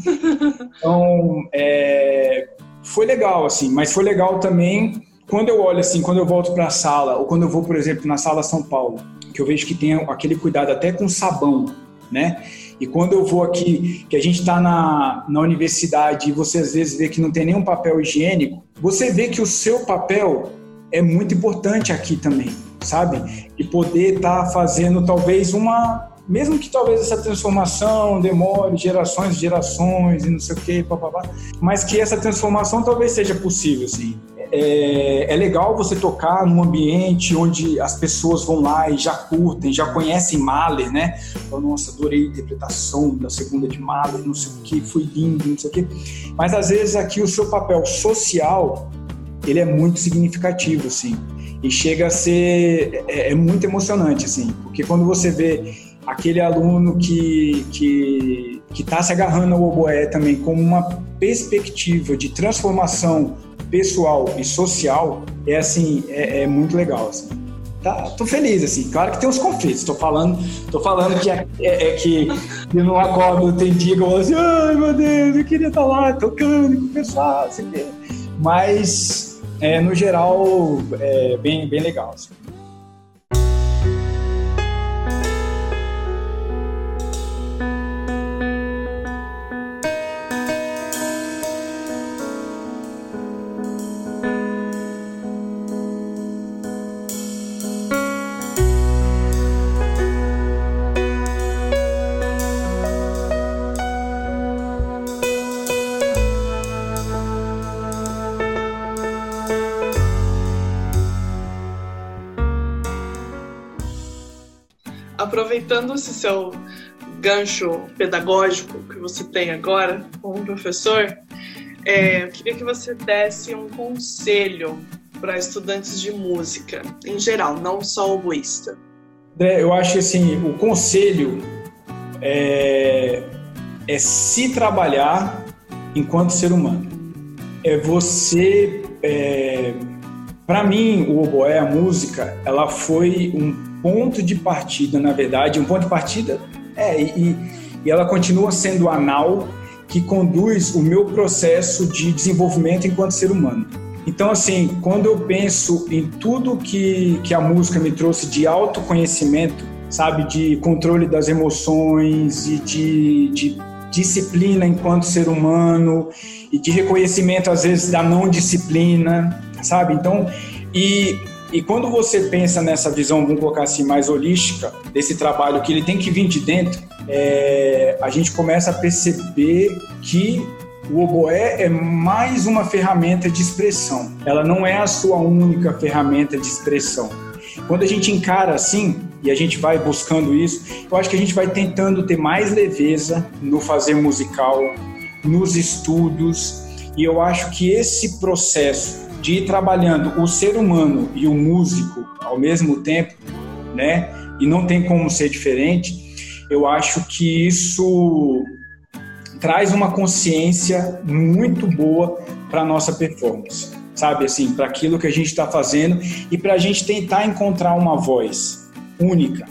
Então, é, foi legal assim, mas foi legal também quando eu olho assim, quando eu volto para a sala, ou quando eu vou, por exemplo, na sala São Paulo, que eu vejo que tem aquele cuidado até com sabão, né? E quando eu vou aqui, que a gente está na, na universidade e você às vezes vê que não tem nenhum papel higiênico, você vê que o seu papel é muito importante aqui também, sabe? E poder estar tá fazendo talvez uma, mesmo que talvez essa transformação demore gerações e gerações e não sei o quê, papapá, mas que essa transformação talvez seja possível, assim. É, é, legal você tocar num ambiente onde as pessoas vão lá e já curtem, já conhecem Mahler, né? Nossa, adorei a interpretação da segunda de Mahler, não sei o que, foi lindo, não sei o que. Mas às vezes aqui o seu papel social ele é muito significativo, assim. E chega a ser é, é muito emocionante, assim, porque quando você vê aquele aluno que que que está se agarrando ao oboé também como uma perspectiva de transformação pessoal e social, é assim, é, é muito legal, assim. Tá, tô feliz, assim. Claro que tem os conflitos. Tô falando, tô falando que é, é, é que eu não acordo, tem dia que eu falo assim, ai meu Deus, eu queria estar tá lá tocando pessoal, assim, mas é, no geral, é bem, bem legal. Assim. Aproveitando esse seu gancho pedagógico que você tem agora como professor, é, eu queria que você desse um conselho para estudantes de música, em geral, não só oboísta. É, eu acho que assim, o conselho é, é se trabalhar enquanto ser humano. É você é, para mim, o oboé, a música, ela foi um ponto de partida, na verdade, um ponto de partida, é, e, e ela continua sendo anal que conduz o meu processo de desenvolvimento enquanto ser humano. Então, assim, quando eu penso em tudo que, que a música me trouxe de autoconhecimento, sabe, de controle das emoções e de, de disciplina enquanto ser humano e de reconhecimento, às vezes, da não disciplina, sabe? Então, e, e quando você pensa nessa visão, vamos colocar assim, mais holística, desse trabalho que ele tem que vir de dentro, é, a gente começa a perceber que o oboé é mais uma ferramenta de expressão. Ela não é a sua única ferramenta de expressão. Quando a gente encara assim e a gente vai buscando isso, eu acho que a gente vai tentando ter mais leveza no fazer musical, nos estudos, e eu acho que esse processo de ir trabalhando o ser humano e o músico ao mesmo tempo, né? E não tem como ser diferente. Eu acho que isso traz uma consciência muito boa para nossa performance, sabe assim, para aquilo que a gente está fazendo e para a gente tentar encontrar uma voz única,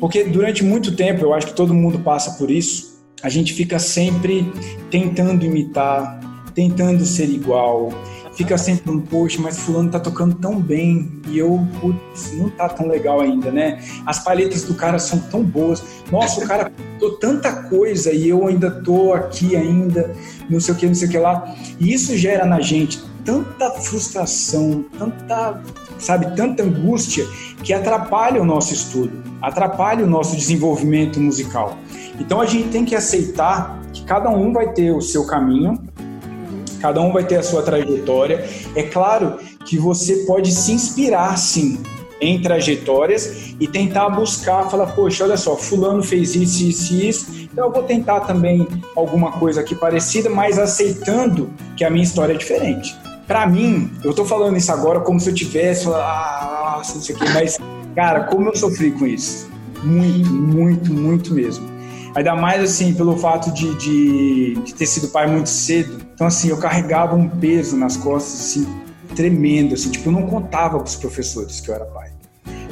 porque durante muito tempo eu acho que todo mundo passa por isso. A gente fica sempre tentando imitar, tentando ser igual, fica sempre um poxa, mas fulano tá tocando tão bem e eu, putz, não tá tão legal ainda, né? As palhetas do cara são tão boas. Nossa, o cara tô tanta coisa e eu ainda tô aqui ainda, não sei o que, não sei o que lá. E isso gera na gente tanta frustração, tanta, sabe, tanta angústia que atrapalha o nosso estudo, atrapalha o nosso desenvolvimento musical. Então a gente tem que aceitar que cada um vai ter o seu caminho, cada um vai ter a sua trajetória. É claro que você pode se inspirar, sim, em trajetórias e tentar buscar, falar, poxa, olha só, fulano fez isso, isso e isso, então eu vou tentar também alguma coisa aqui parecida, mas aceitando que a minha história é diferente. Para mim, eu tô falando isso agora como se eu tivesse, ah, não sei o quê, mas, cara, como eu sofri com isso. Muito, muito, muito mesmo. Ainda mais assim, pelo fato de, de, de, ter sido pai muito cedo. Então, assim, eu carregava um peso nas costas, assim, tremendo. Assim, tipo, eu não contava para os professores que eu era pai.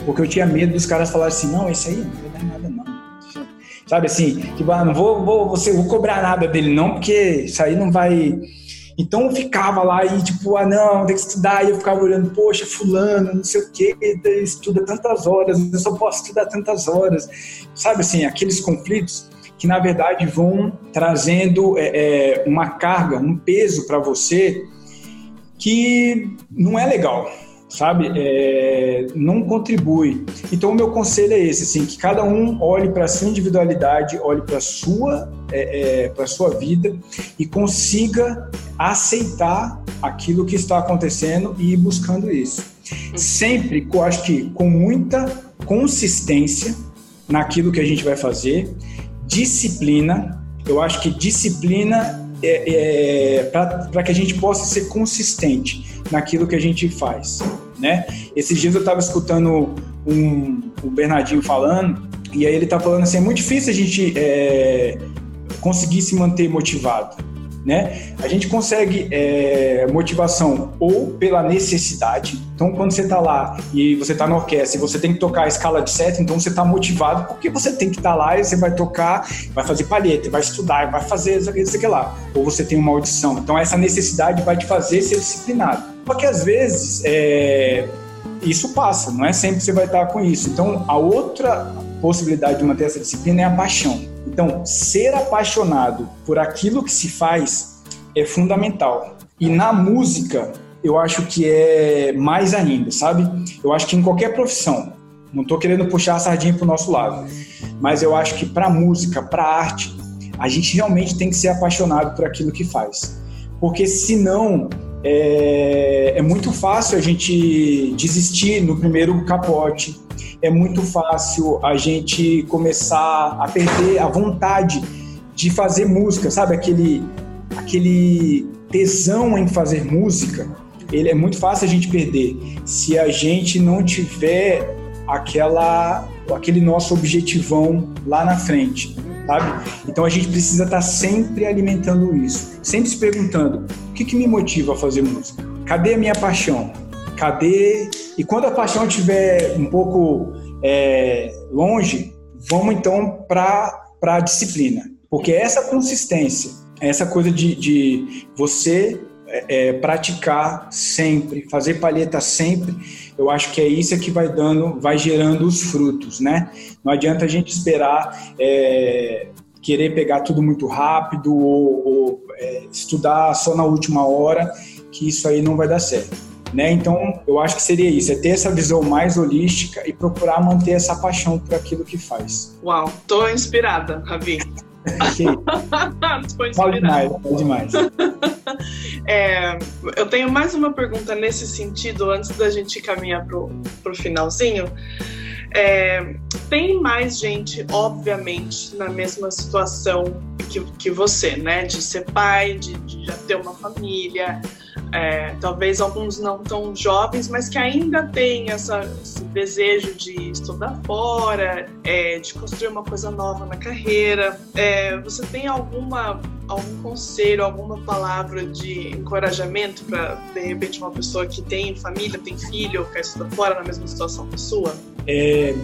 Porque eu tinha medo dos caras falarem assim: não, esse aí não vai dar nada, não. Sabe assim, tipo, ah, não vou, vou, você, vou cobrar nada dele, não, porque isso aí não vai. Então eu ficava lá e tipo, ah não, tem que estudar. E eu ficava olhando, poxa, fulano, não sei o quê, estuda tantas horas, eu só posso estudar tantas horas. Sabe assim, aqueles conflitos que na verdade vão trazendo é, é, uma carga, um peso para você que não é legal, sabe? É, não contribui. Então o meu conselho é esse, assim, que cada um olhe para a sua individualidade, olhe para sua é, é para sua vida e consiga aceitar aquilo que está acontecendo e ir buscando isso. Sempre, eu acho que com muita consistência naquilo que a gente vai fazer disciplina. Eu acho que disciplina é, é para que a gente possa ser consistente naquilo que a gente faz. Né? Esses dias eu estava escutando um, o Bernardinho falando, e aí ele está falando assim: é muito difícil a gente é, conseguir se manter motivado né? A gente consegue é, motivação ou pela necessidade. Então, quando você está lá e você está na orquestra e você tem que tocar a escala de sete, então você está motivado porque você tem que estar tá lá e você vai tocar, vai fazer palheta, vai estudar, vai fazer isso aqui lá. Ou você tem uma audição. Então, essa necessidade vai te fazer ser disciplinado. Porque às vezes é, isso passa, não é sempre você vai estar com isso. Então, a outra possibilidade de manter essa disciplina é a paixão. Então, ser apaixonado por aquilo que se faz é fundamental. E na música, eu acho que é mais ainda, sabe? Eu acho que em qualquer profissão, não estou querendo puxar a sardinha para o nosso lado, mas eu acho que para música, para arte, a gente realmente tem que ser apaixonado por aquilo que faz. Porque senão é, é muito fácil a gente desistir no primeiro capote, é muito fácil a gente começar a perder a vontade de fazer música, sabe? Aquele, aquele tesão em fazer música, ele é muito fácil a gente perder se a gente não tiver aquela, aquele nosso objetivão lá na frente, sabe? Então a gente precisa estar sempre alimentando isso, sempre se perguntando: o que, que me motiva a fazer música? Cadê a minha paixão? Cadê? E quando a paixão estiver um pouco é, longe, vamos então para a disciplina. Porque essa consistência, essa coisa de, de você é, é, praticar sempre, fazer palheta sempre, eu acho que é isso que vai dando, vai gerando os frutos, né? Não adianta a gente esperar é, querer pegar tudo muito rápido ou, ou é, estudar só na última hora, que isso aí não vai dar certo. Né? Então, eu acho que seria isso, é ter essa visão mais holística e procurar manter essa paixão por aquilo que faz. Uau, tô inspirada, Ravi. Pode demais, pode demais. É, eu tenho mais uma pergunta nesse sentido, antes da gente caminhar pro, pro finalzinho. É, tem mais gente, obviamente, na mesma situação que, que você, né? De ser pai, de, de já ter uma família, é, talvez alguns não tão jovens, mas que ainda têm essa, esse desejo de estudar fora, é, de construir uma coisa nova na carreira. É, você tem alguma algum conselho, alguma palavra de encorajamento para de repente uma pessoa que tem família, tem filho, quer estudar fora na mesma situação que a sua? É,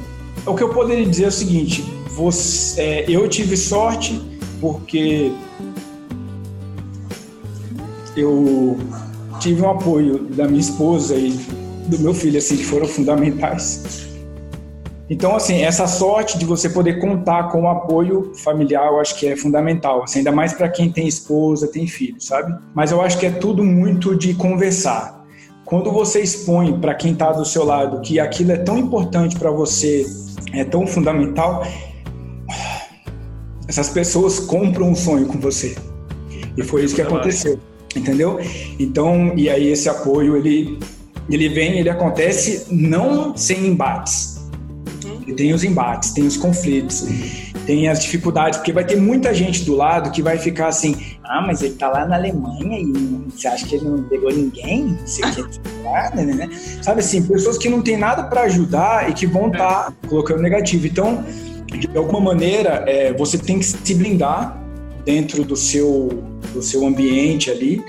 o que eu poderia dizer é o seguinte: você, é, eu tive sorte porque eu tive um apoio da minha esposa e do meu filho, assim, que foram fundamentais. Então, assim, essa sorte de você poder contar com o apoio familiar, eu acho que é fundamental, assim, ainda mais para quem tem esposa, tem filho, sabe? Mas eu acho que é tudo muito de conversar. Quando você expõe para quem está do seu lado que aquilo é tão importante para você, é tão fundamental, essas pessoas compram um sonho com você. E foi isso que aconteceu entendeu? Então, e aí esse apoio, ele, ele vem, ele acontece não sem embates. Ele tem os embates, tem os conflitos, tem as dificuldades, porque vai ter muita gente do lado que vai ficar assim, ah, mas ele tá lá na Alemanha e você acha que ele não pegou ninguém? Você quer né, né, né? Sabe assim, pessoas que não tem nada para ajudar e que vão estar tá colocando negativo. Então, de alguma maneira, é, você tem que se blindar dentro do seu, do seu ambiente ali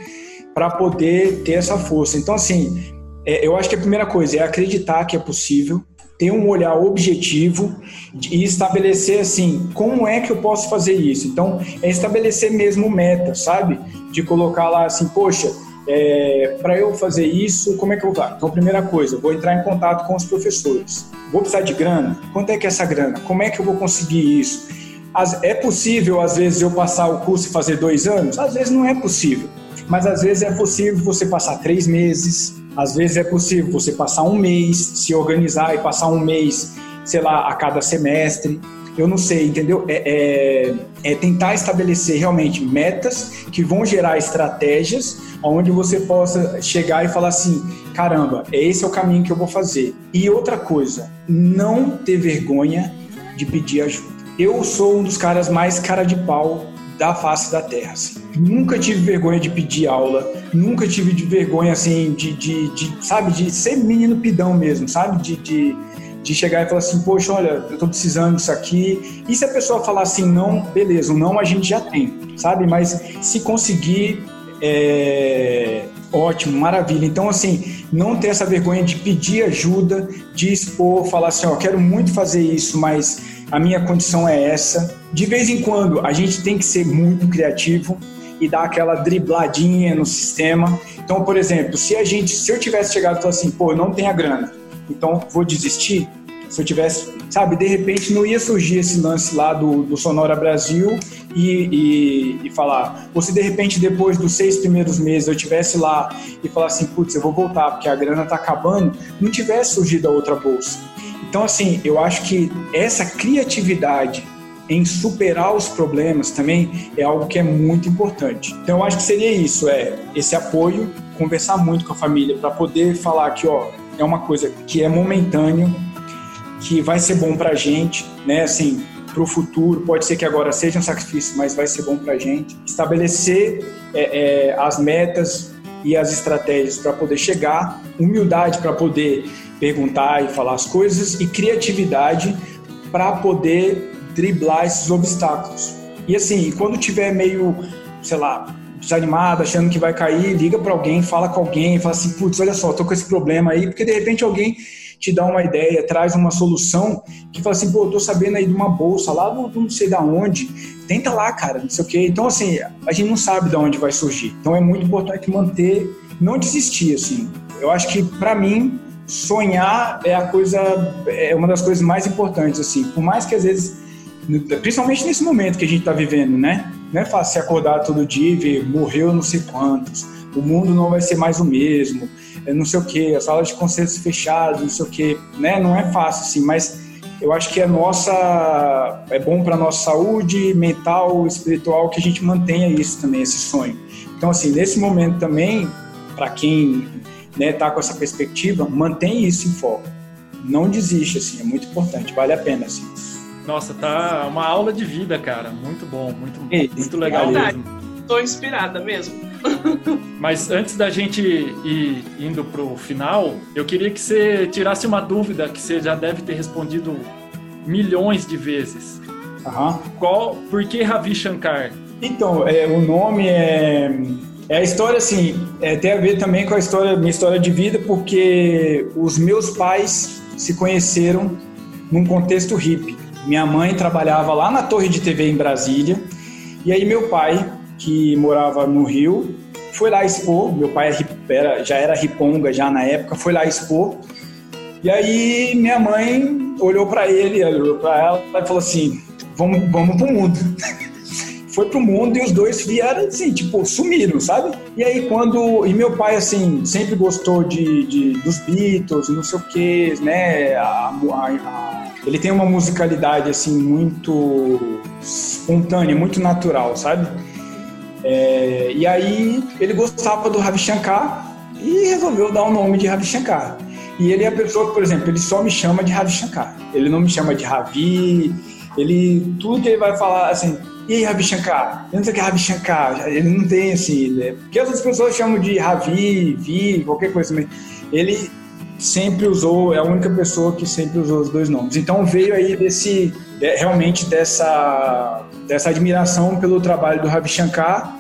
para poder ter essa força. Então, assim, é, eu acho que a primeira coisa é acreditar que é possível, ter um olhar objetivo e estabelecer assim, como é que eu posso fazer isso? Então, é estabelecer mesmo meta, sabe? De colocar lá assim, poxa, é, para eu fazer isso, como é que eu vou? Então, primeira coisa, vou entrar em contato com os professores. Vou precisar de grana? Quanto é que é essa grana? Como é que eu vou conseguir isso? É possível, às vezes, eu passar o curso e fazer dois anos? Às vezes não é possível. Mas às vezes é possível você passar três meses, às vezes é possível você passar um mês, se organizar e passar um mês, sei lá, a cada semestre. Eu não sei, entendeu? É, é, é tentar estabelecer realmente metas que vão gerar estratégias onde você possa chegar e falar assim: caramba, esse é o caminho que eu vou fazer. E outra coisa, não ter vergonha de pedir ajuda eu sou um dos caras mais cara de pau da face da terra. Assim. Nunca tive vergonha de pedir aula, nunca tive de vergonha assim de, de, de sabe, de ser menino pidão mesmo, sabe, de, de, de, chegar e falar assim, poxa, olha, eu tô precisando disso aqui. E se a pessoa falar assim, não, beleza, o não a gente já tem, sabe? Mas se conseguir, é... ótimo, maravilha. Então, assim, não ter essa vergonha de pedir ajuda, de expor, falar assim, ó, quero muito fazer isso, mas a minha condição é essa. De vez em quando, a gente tem que ser muito criativo e dar aquela dribladinha no sistema. Então, por exemplo, se a gente, se eu tivesse chegado e falado assim, pô, não tenho a grana, então vou desistir. Se eu tivesse, sabe, de repente não ia surgir esse lance lá do, do Sonora Brasil e, e, e, falar, ou se de repente depois dos seis primeiros meses eu tivesse lá e falar assim, putz, eu vou voltar porque a grana tá acabando, não tivesse surgido a outra bolsa. Então, assim, eu acho que essa criatividade em superar os problemas também é algo que é muito importante. Então, eu acho que seria isso, é esse apoio, conversar muito com a família para poder falar que, ó, é uma coisa que é momentâneo, que vai ser bom para a gente, né? Assim, para o futuro, pode ser que agora seja um sacrifício, mas vai ser bom para a gente. Estabelecer é, é, as metas e as estratégias para poder chegar, humildade para poder perguntar e falar as coisas e criatividade para poder driblar esses obstáculos. E assim, quando tiver meio, sei lá, desanimado, achando que vai cair, liga para alguém, fala com alguém, fala assim, putz, olha só, tô com esse problema aí, porque de repente alguém te dá uma ideia, traz uma solução que fala assim, pô, eu tô sabendo aí de uma bolsa lá do não sei da onde, tenta lá, cara, não sei o quê. Então, assim, a gente não sabe de onde vai surgir. Então, é muito importante manter, não desistir, assim. Eu acho que, para mim, sonhar é a coisa, é uma das coisas mais importantes, assim. Por mais que às vezes, principalmente nesse momento que a gente está vivendo, né? Não é fácil se acordar todo dia e ver, morreu não sei quantos, o mundo não vai ser mais o mesmo, não sei o que, as salas de concertos fechadas, não sei o que, né? Não é fácil, assim, mas eu acho que é nossa, é bom para nossa saúde mental, espiritual, que a gente mantenha isso também, esse sonho. Então, assim, nesse momento também, para quem né, tá com essa perspectiva, mantém isso em foco. Não desiste, assim, é muito importante, vale a pena, assim. Nossa, tá uma aula de vida, cara. Muito bom, muito, muito legal mesmo. Tô inspirada mesmo. Mas antes da gente ir indo pro final, eu queria que você tirasse uma dúvida que você já deve ter respondido milhões de vezes. Uhum. Qual, por que Ravi Shankar? Então, é, o nome é é a história, assim, é, tem a ver também com a história, minha história de vida, porque os meus pais se conheceram num contexto hippie. Minha mãe trabalhava lá na torre de TV em Brasília, e aí meu pai, que morava no Rio, foi lá expor. Meu pai era, já era riponga já na época, foi lá expor. E aí minha mãe olhou para ele, olhou para ela e falou assim: "Vamos, vamos pro mundo". foi pro mundo e os dois vieram assim, tipo, sumiram, sabe? E aí quando. E meu pai, assim, sempre gostou de, de dos Beatles, não sei o que, né? A, a, a, ele tem uma musicalidade, assim, muito espontânea, muito natural, sabe? É, e aí ele gostava do Ravi Shankar e resolveu dar o nome de Ravi Shankar. E ele é a pessoa que, por exemplo, ele só me chama de Ravi Shankar. Ele não me chama de Ravi. Ele, tudo que ele vai falar, assim, e aí, Ravi Shankar? Eu não sei o que é Ravi Shankar. Ele não tem assim, né? Porque as outras pessoas chamam de Ravi, Vi, qualquer coisa também. Ele sempre usou, é a única pessoa que sempre usou os dois nomes. Então veio aí desse, realmente dessa, dessa admiração pelo trabalho do Ravi Shankar,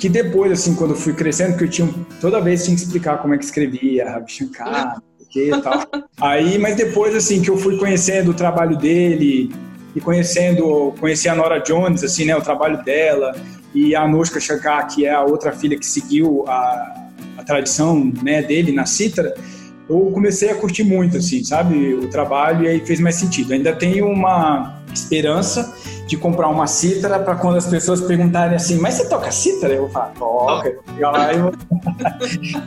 que depois, assim, quando eu fui crescendo, que eu tinha, toda vez tinha que explicar como é que escrevia Ravi Shankar, que tal. Aí, mas depois, assim, que eu fui conhecendo o trabalho dele, e conhecendo, conheci a Nora Jones, assim, né, o trabalho dela, e a Anushka Shankar, que é a outra filha que seguiu a, a tradição, né, dele na cítara, eu comecei a curtir muito, assim, sabe, o trabalho e aí fez mais sentido. Ainda tenho uma esperança de comprar uma cítara para quando as pessoas perguntarem assim, mas você toca cítara? Eu falo, toca. Eu lá e vou,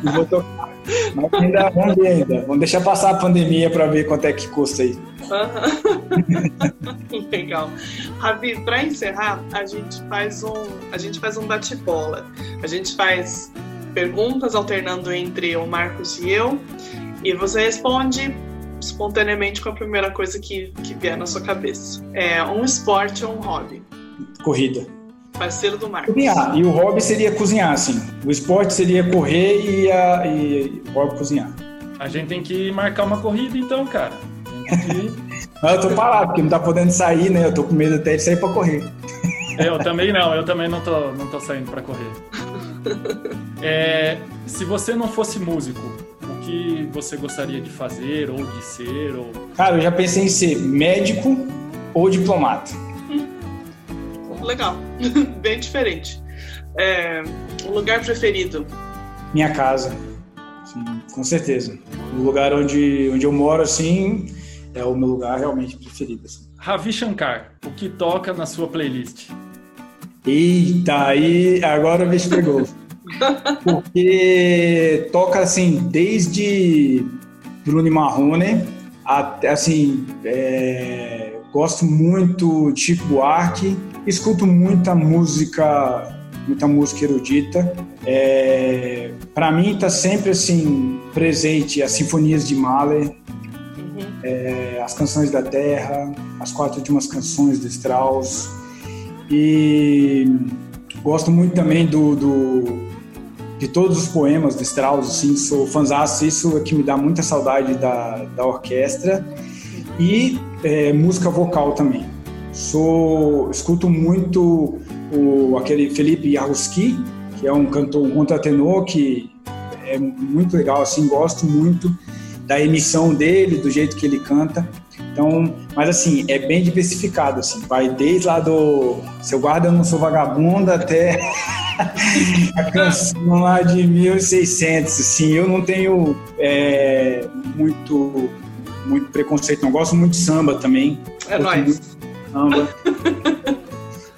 vou tocar. Mas ainda, vamos ver ainda. Vamos deixar passar a pandemia para ver quanto é que custa aí. Legal. Ravi, para encerrar, a gente faz um, a gente faz um bate-bola. A gente faz perguntas alternando entre o Marcos e eu, e você responde espontaneamente com a primeira coisa que, que vier na sua cabeça. É um esporte ou um hobby? Corrida. Parceiro do Marcos. Cozinhar. E o hobby seria cozinhar, sim. O esporte seria correr e, a, e o hobby cozinhar. A gente tem que marcar uma corrida então, cara. não, eu tô parado, porque não tá podendo sair, né? Eu tô com medo até de sair pra correr. Eu também não, eu também não tô, não tô saindo pra correr. É, se você não fosse músico, que você gostaria de fazer ou de ser? Ou... Cara, eu já pensei em ser médico ou diplomata. Legal, bem diferente. É, o lugar preferido? Minha casa, Sim, com certeza. O lugar onde, onde eu moro, assim, é o meu lugar realmente preferido. Assim. Ravi Shankar, o que toca na sua playlist? Eita, aí agora o bicho pegou. Porque toca assim, desde Bruno Marrone, até assim, é, gosto muito de Chico Buarque, escuto muita música, muita música erudita. É, Para mim tá sempre assim presente as sinfonias de Mahler, uhum. é, as canções da Terra, as quatro últimas canções do Strauss e gosto muito também do, do de todos os poemas do Strauss, assim, sou fãzaço, isso é que me dá muita saudade da, da orquestra e é, música vocal também. Sou, escuto muito o, aquele Felipe Jaruski, que é um cantor, um contratenor que é muito legal, assim, gosto muito da emissão dele, do jeito que ele canta. Então, mas assim, é bem diversificado, assim, vai desde lá do Seu Guarda Eu Não Sou Vagabunda até a canção lá de 1600, assim, eu não tenho é, muito, muito preconceito, não gosto muito de samba também. É nóis. Samba.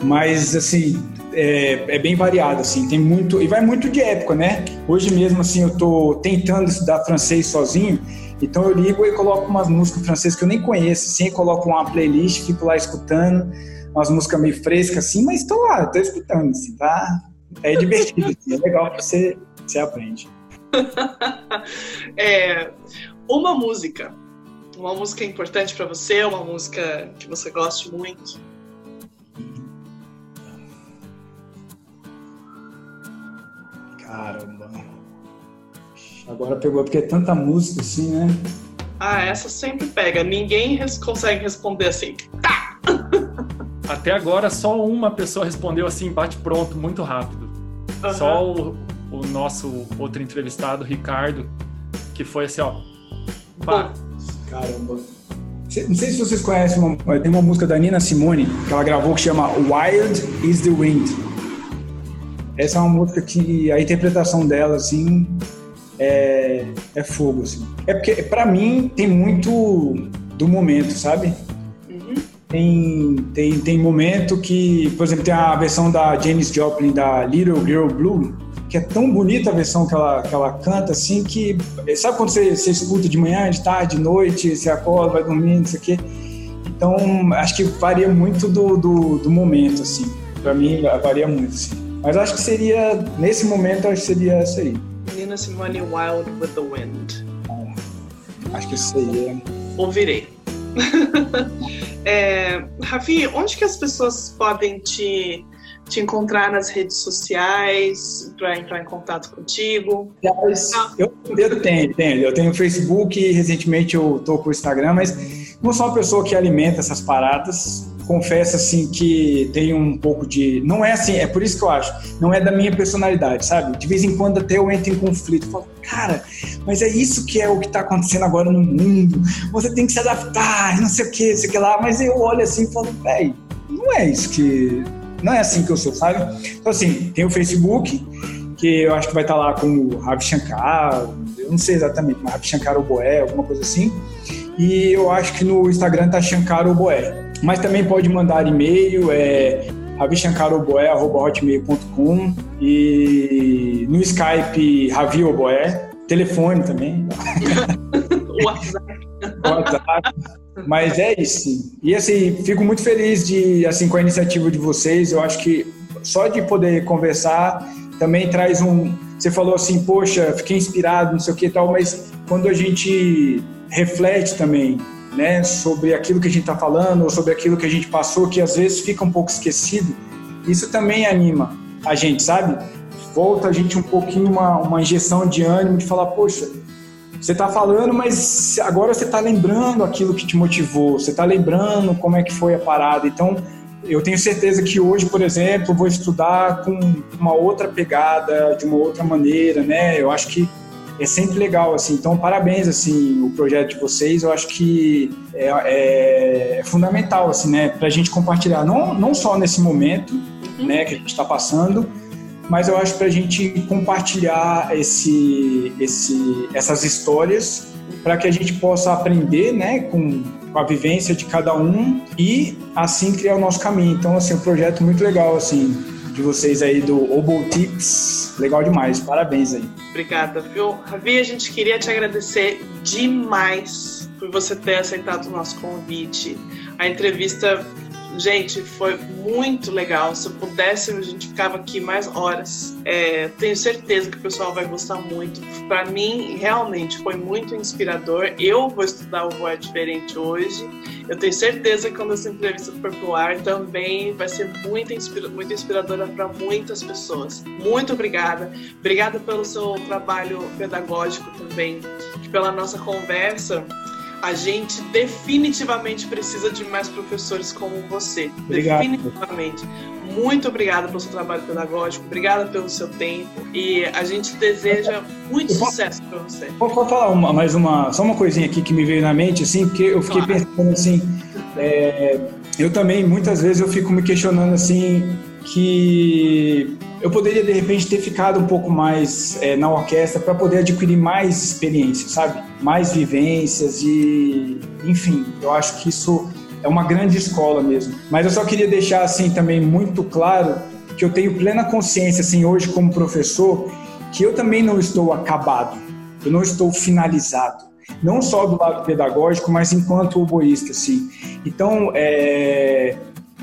mas, assim, é, é, bem variado, assim, tem muito, e vai muito de época, né? Hoje mesmo, assim, eu tô tentando estudar francês sozinho, então eu ligo e coloco umas músicas francesas que eu nem conheço, assim, coloco uma playlist, fico lá escutando, umas músicas meio frescas, assim, mas tô lá, tô escutando, assim, tá? É divertido, assim, é legal que você, você aprende. é, uma música, uma música importante para você, uma música que você goste muito? Caramba. Agora pegou, porque é tanta música assim, né? Ah, essa sempre pega. Ninguém res consegue responder assim. Tá! Até agora, só uma pessoa respondeu assim, bate pronto, muito rápido. Uhum. Só o, o, nosso outro entrevistado, Ricardo, que foi assim, ó. Pá. Caramba. Não sei se vocês conhecem, uma, tem uma música da Nina Simone que ela gravou que chama Wild is the Wind. Essa é uma música que a interpretação dela, assim, é, é fogo, assim. É porque, para mim, tem muito do momento, sabe? Uhum. Tem, tem, tem momento que, por exemplo, tem a versão da Janis Joplin, da Little Girl Blue, que é tão bonita a versão que ela, que ela canta, assim, que... Sabe quando você, você escuta de manhã, de tarde, de noite, você acorda, vai dormindo, não sei o quê? Então, acho que varia muito do, do, do momento, assim. Para mim, varia muito, assim. Mas acho que seria, nesse momento, acho que seria essa aí. Nina Simone Wild with the Wind. acho que isso aí é. Ouvirei. é, Rafi, onde que as pessoas podem te, te encontrar nas redes sociais para entrar em contato contigo? Eu, eu tenho, tenho. Eu tenho Facebook, recentemente eu tô com o Instagram, mas não sou uma pessoa que alimenta essas paradas confesso assim que tem um pouco de. Não é assim, é por isso que eu acho, não é da minha personalidade, sabe? De vez em quando até eu entro em conflito, falo, cara, mas é isso que é o que está acontecendo agora no mundo, você tem que se adaptar, não sei o que, sei o que lá, mas eu olho assim e falo, véi, não é isso que. Não é assim que eu sou, sabe? Então, assim, tem o Facebook, que eu acho que vai estar tá lá com o Ravi Shankar, eu não sei exatamente, mas Ravi Shankar ou Boé, alguma coisa assim. E eu acho que no Instagram tá Shankar ou Boé mas também pode mandar e-mail, é ravishankaroboé.com e no Skype Ravi Oboé, telefone também. WhatsApp. WhatsApp. Mas é isso. E assim, fico muito feliz de assim com a iniciativa de vocês. Eu acho que só de poder conversar também traz um. Você falou assim, poxa, fiquei inspirado, não sei o que e tal, mas quando a gente reflete também né, sobre aquilo que a gente está falando, ou sobre aquilo que a gente passou, que às vezes fica um pouco esquecido, isso também anima a gente, sabe? Volta a gente um pouquinho, uma, uma injeção de ânimo, de falar, poxa, você está falando, mas agora você está lembrando aquilo que te motivou, você está lembrando como é que foi a parada. Então, eu tenho certeza que hoje, por exemplo, vou estudar com uma outra pegada, de uma outra maneira, né? Eu acho que é sempre legal, assim. Então, parabéns, assim, o projeto de vocês. Eu acho que é, é, é fundamental, assim, né, para a gente compartilhar, não, não só nesse momento, uhum. né, que a gente está passando, mas eu acho para a gente compartilhar esse, esse, essas histórias para que a gente possa aprender, né, com, com a vivência de cada um e assim criar o nosso caminho. Então, assim, um projeto muito legal, assim, de vocês aí do Obo Tips. Legal demais, parabéns aí. Obrigada, viu? Ravi, a gente queria te agradecer demais por você ter aceitado o nosso convite. A entrevista, gente, foi muito legal. Se eu pudesse, a gente ficava aqui mais horas. É, tenho certeza que o pessoal vai gostar muito. Para mim, realmente foi muito inspirador. Eu vou estudar o Voar Diferente hoje eu tenho certeza que quando essa entrevista for pro ar também vai ser muito, inspira muito inspiradora para muitas pessoas. Muito obrigada. Obrigada pelo seu trabalho pedagógico também, pela nossa conversa a gente definitivamente precisa de mais professores como você. Obrigado. Definitivamente. muito obrigada pelo seu trabalho pedagógico, obrigada pelo seu tempo e a gente deseja muito sucesso para você. Posso falar uma, mais uma, só uma coisinha aqui que me veio na mente, assim, porque eu fiquei claro. pensando assim, é, eu também muitas vezes eu fico me questionando assim que eu poderia de repente ter ficado um pouco mais é, na orquestra para poder adquirir mais experiência, sabe? Mais vivências e, enfim, eu acho que isso é uma grande escola mesmo. Mas eu só queria deixar assim também muito claro que eu tenho plena consciência assim hoje como professor que eu também não estou acabado, eu não estou finalizado, não só do lado pedagógico, mas enquanto oboísta, assim. Então, é,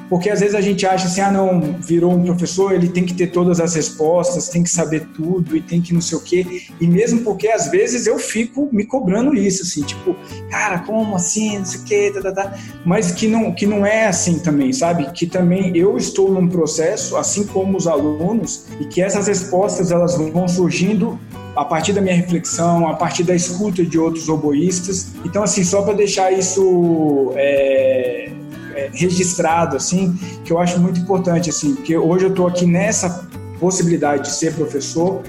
porque às vezes a gente acha assim, ah, não, virou um professor, ele tem que ter todas as respostas, tem que saber tudo e tem que não sei o quê. E mesmo porque às vezes eu fico me cobrando isso, assim, tipo, cara, como assim, não sei o quê, tá, tá, tá. mas que não, que não é assim também, sabe? Que também eu estou num processo, assim como os alunos, e que essas respostas elas vão surgindo a partir da minha reflexão, a partir da escuta de outros oboístas. Então, assim, só para deixar isso é, é, registrado, assim, que eu acho muito importante, assim, porque hoje eu estou aqui nessa possibilidade de ser professor,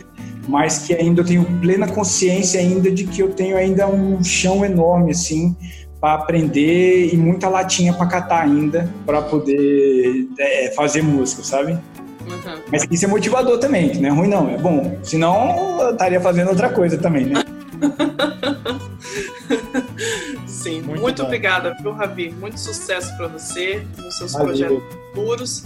mas que ainda eu tenho plena consciência ainda de que eu tenho ainda um chão enorme, assim, para aprender e muita latinha para catar ainda para poder é, fazer música, sabe? Uhum. Mas isso é motivador também, que não é ruim não, é bom. Senão eu estaria fazendo outra coisa também, né? Sim, muito, muito obrigada, viu, Ravi? Muito sucesso para você nos seus Valeu. projetos futuros.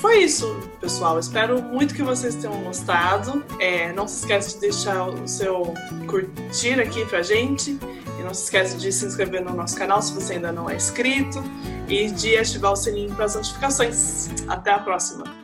Foi isso, pessoal. Espero muito que vocês tenham gostado. É, não se esqueça de deixar o seu curtir aqui pra gente. E não se esqueça de se inscrever no nosso canal se você ainda não é inscrito. E de ativar o sininho para as notificações. Até a próxima!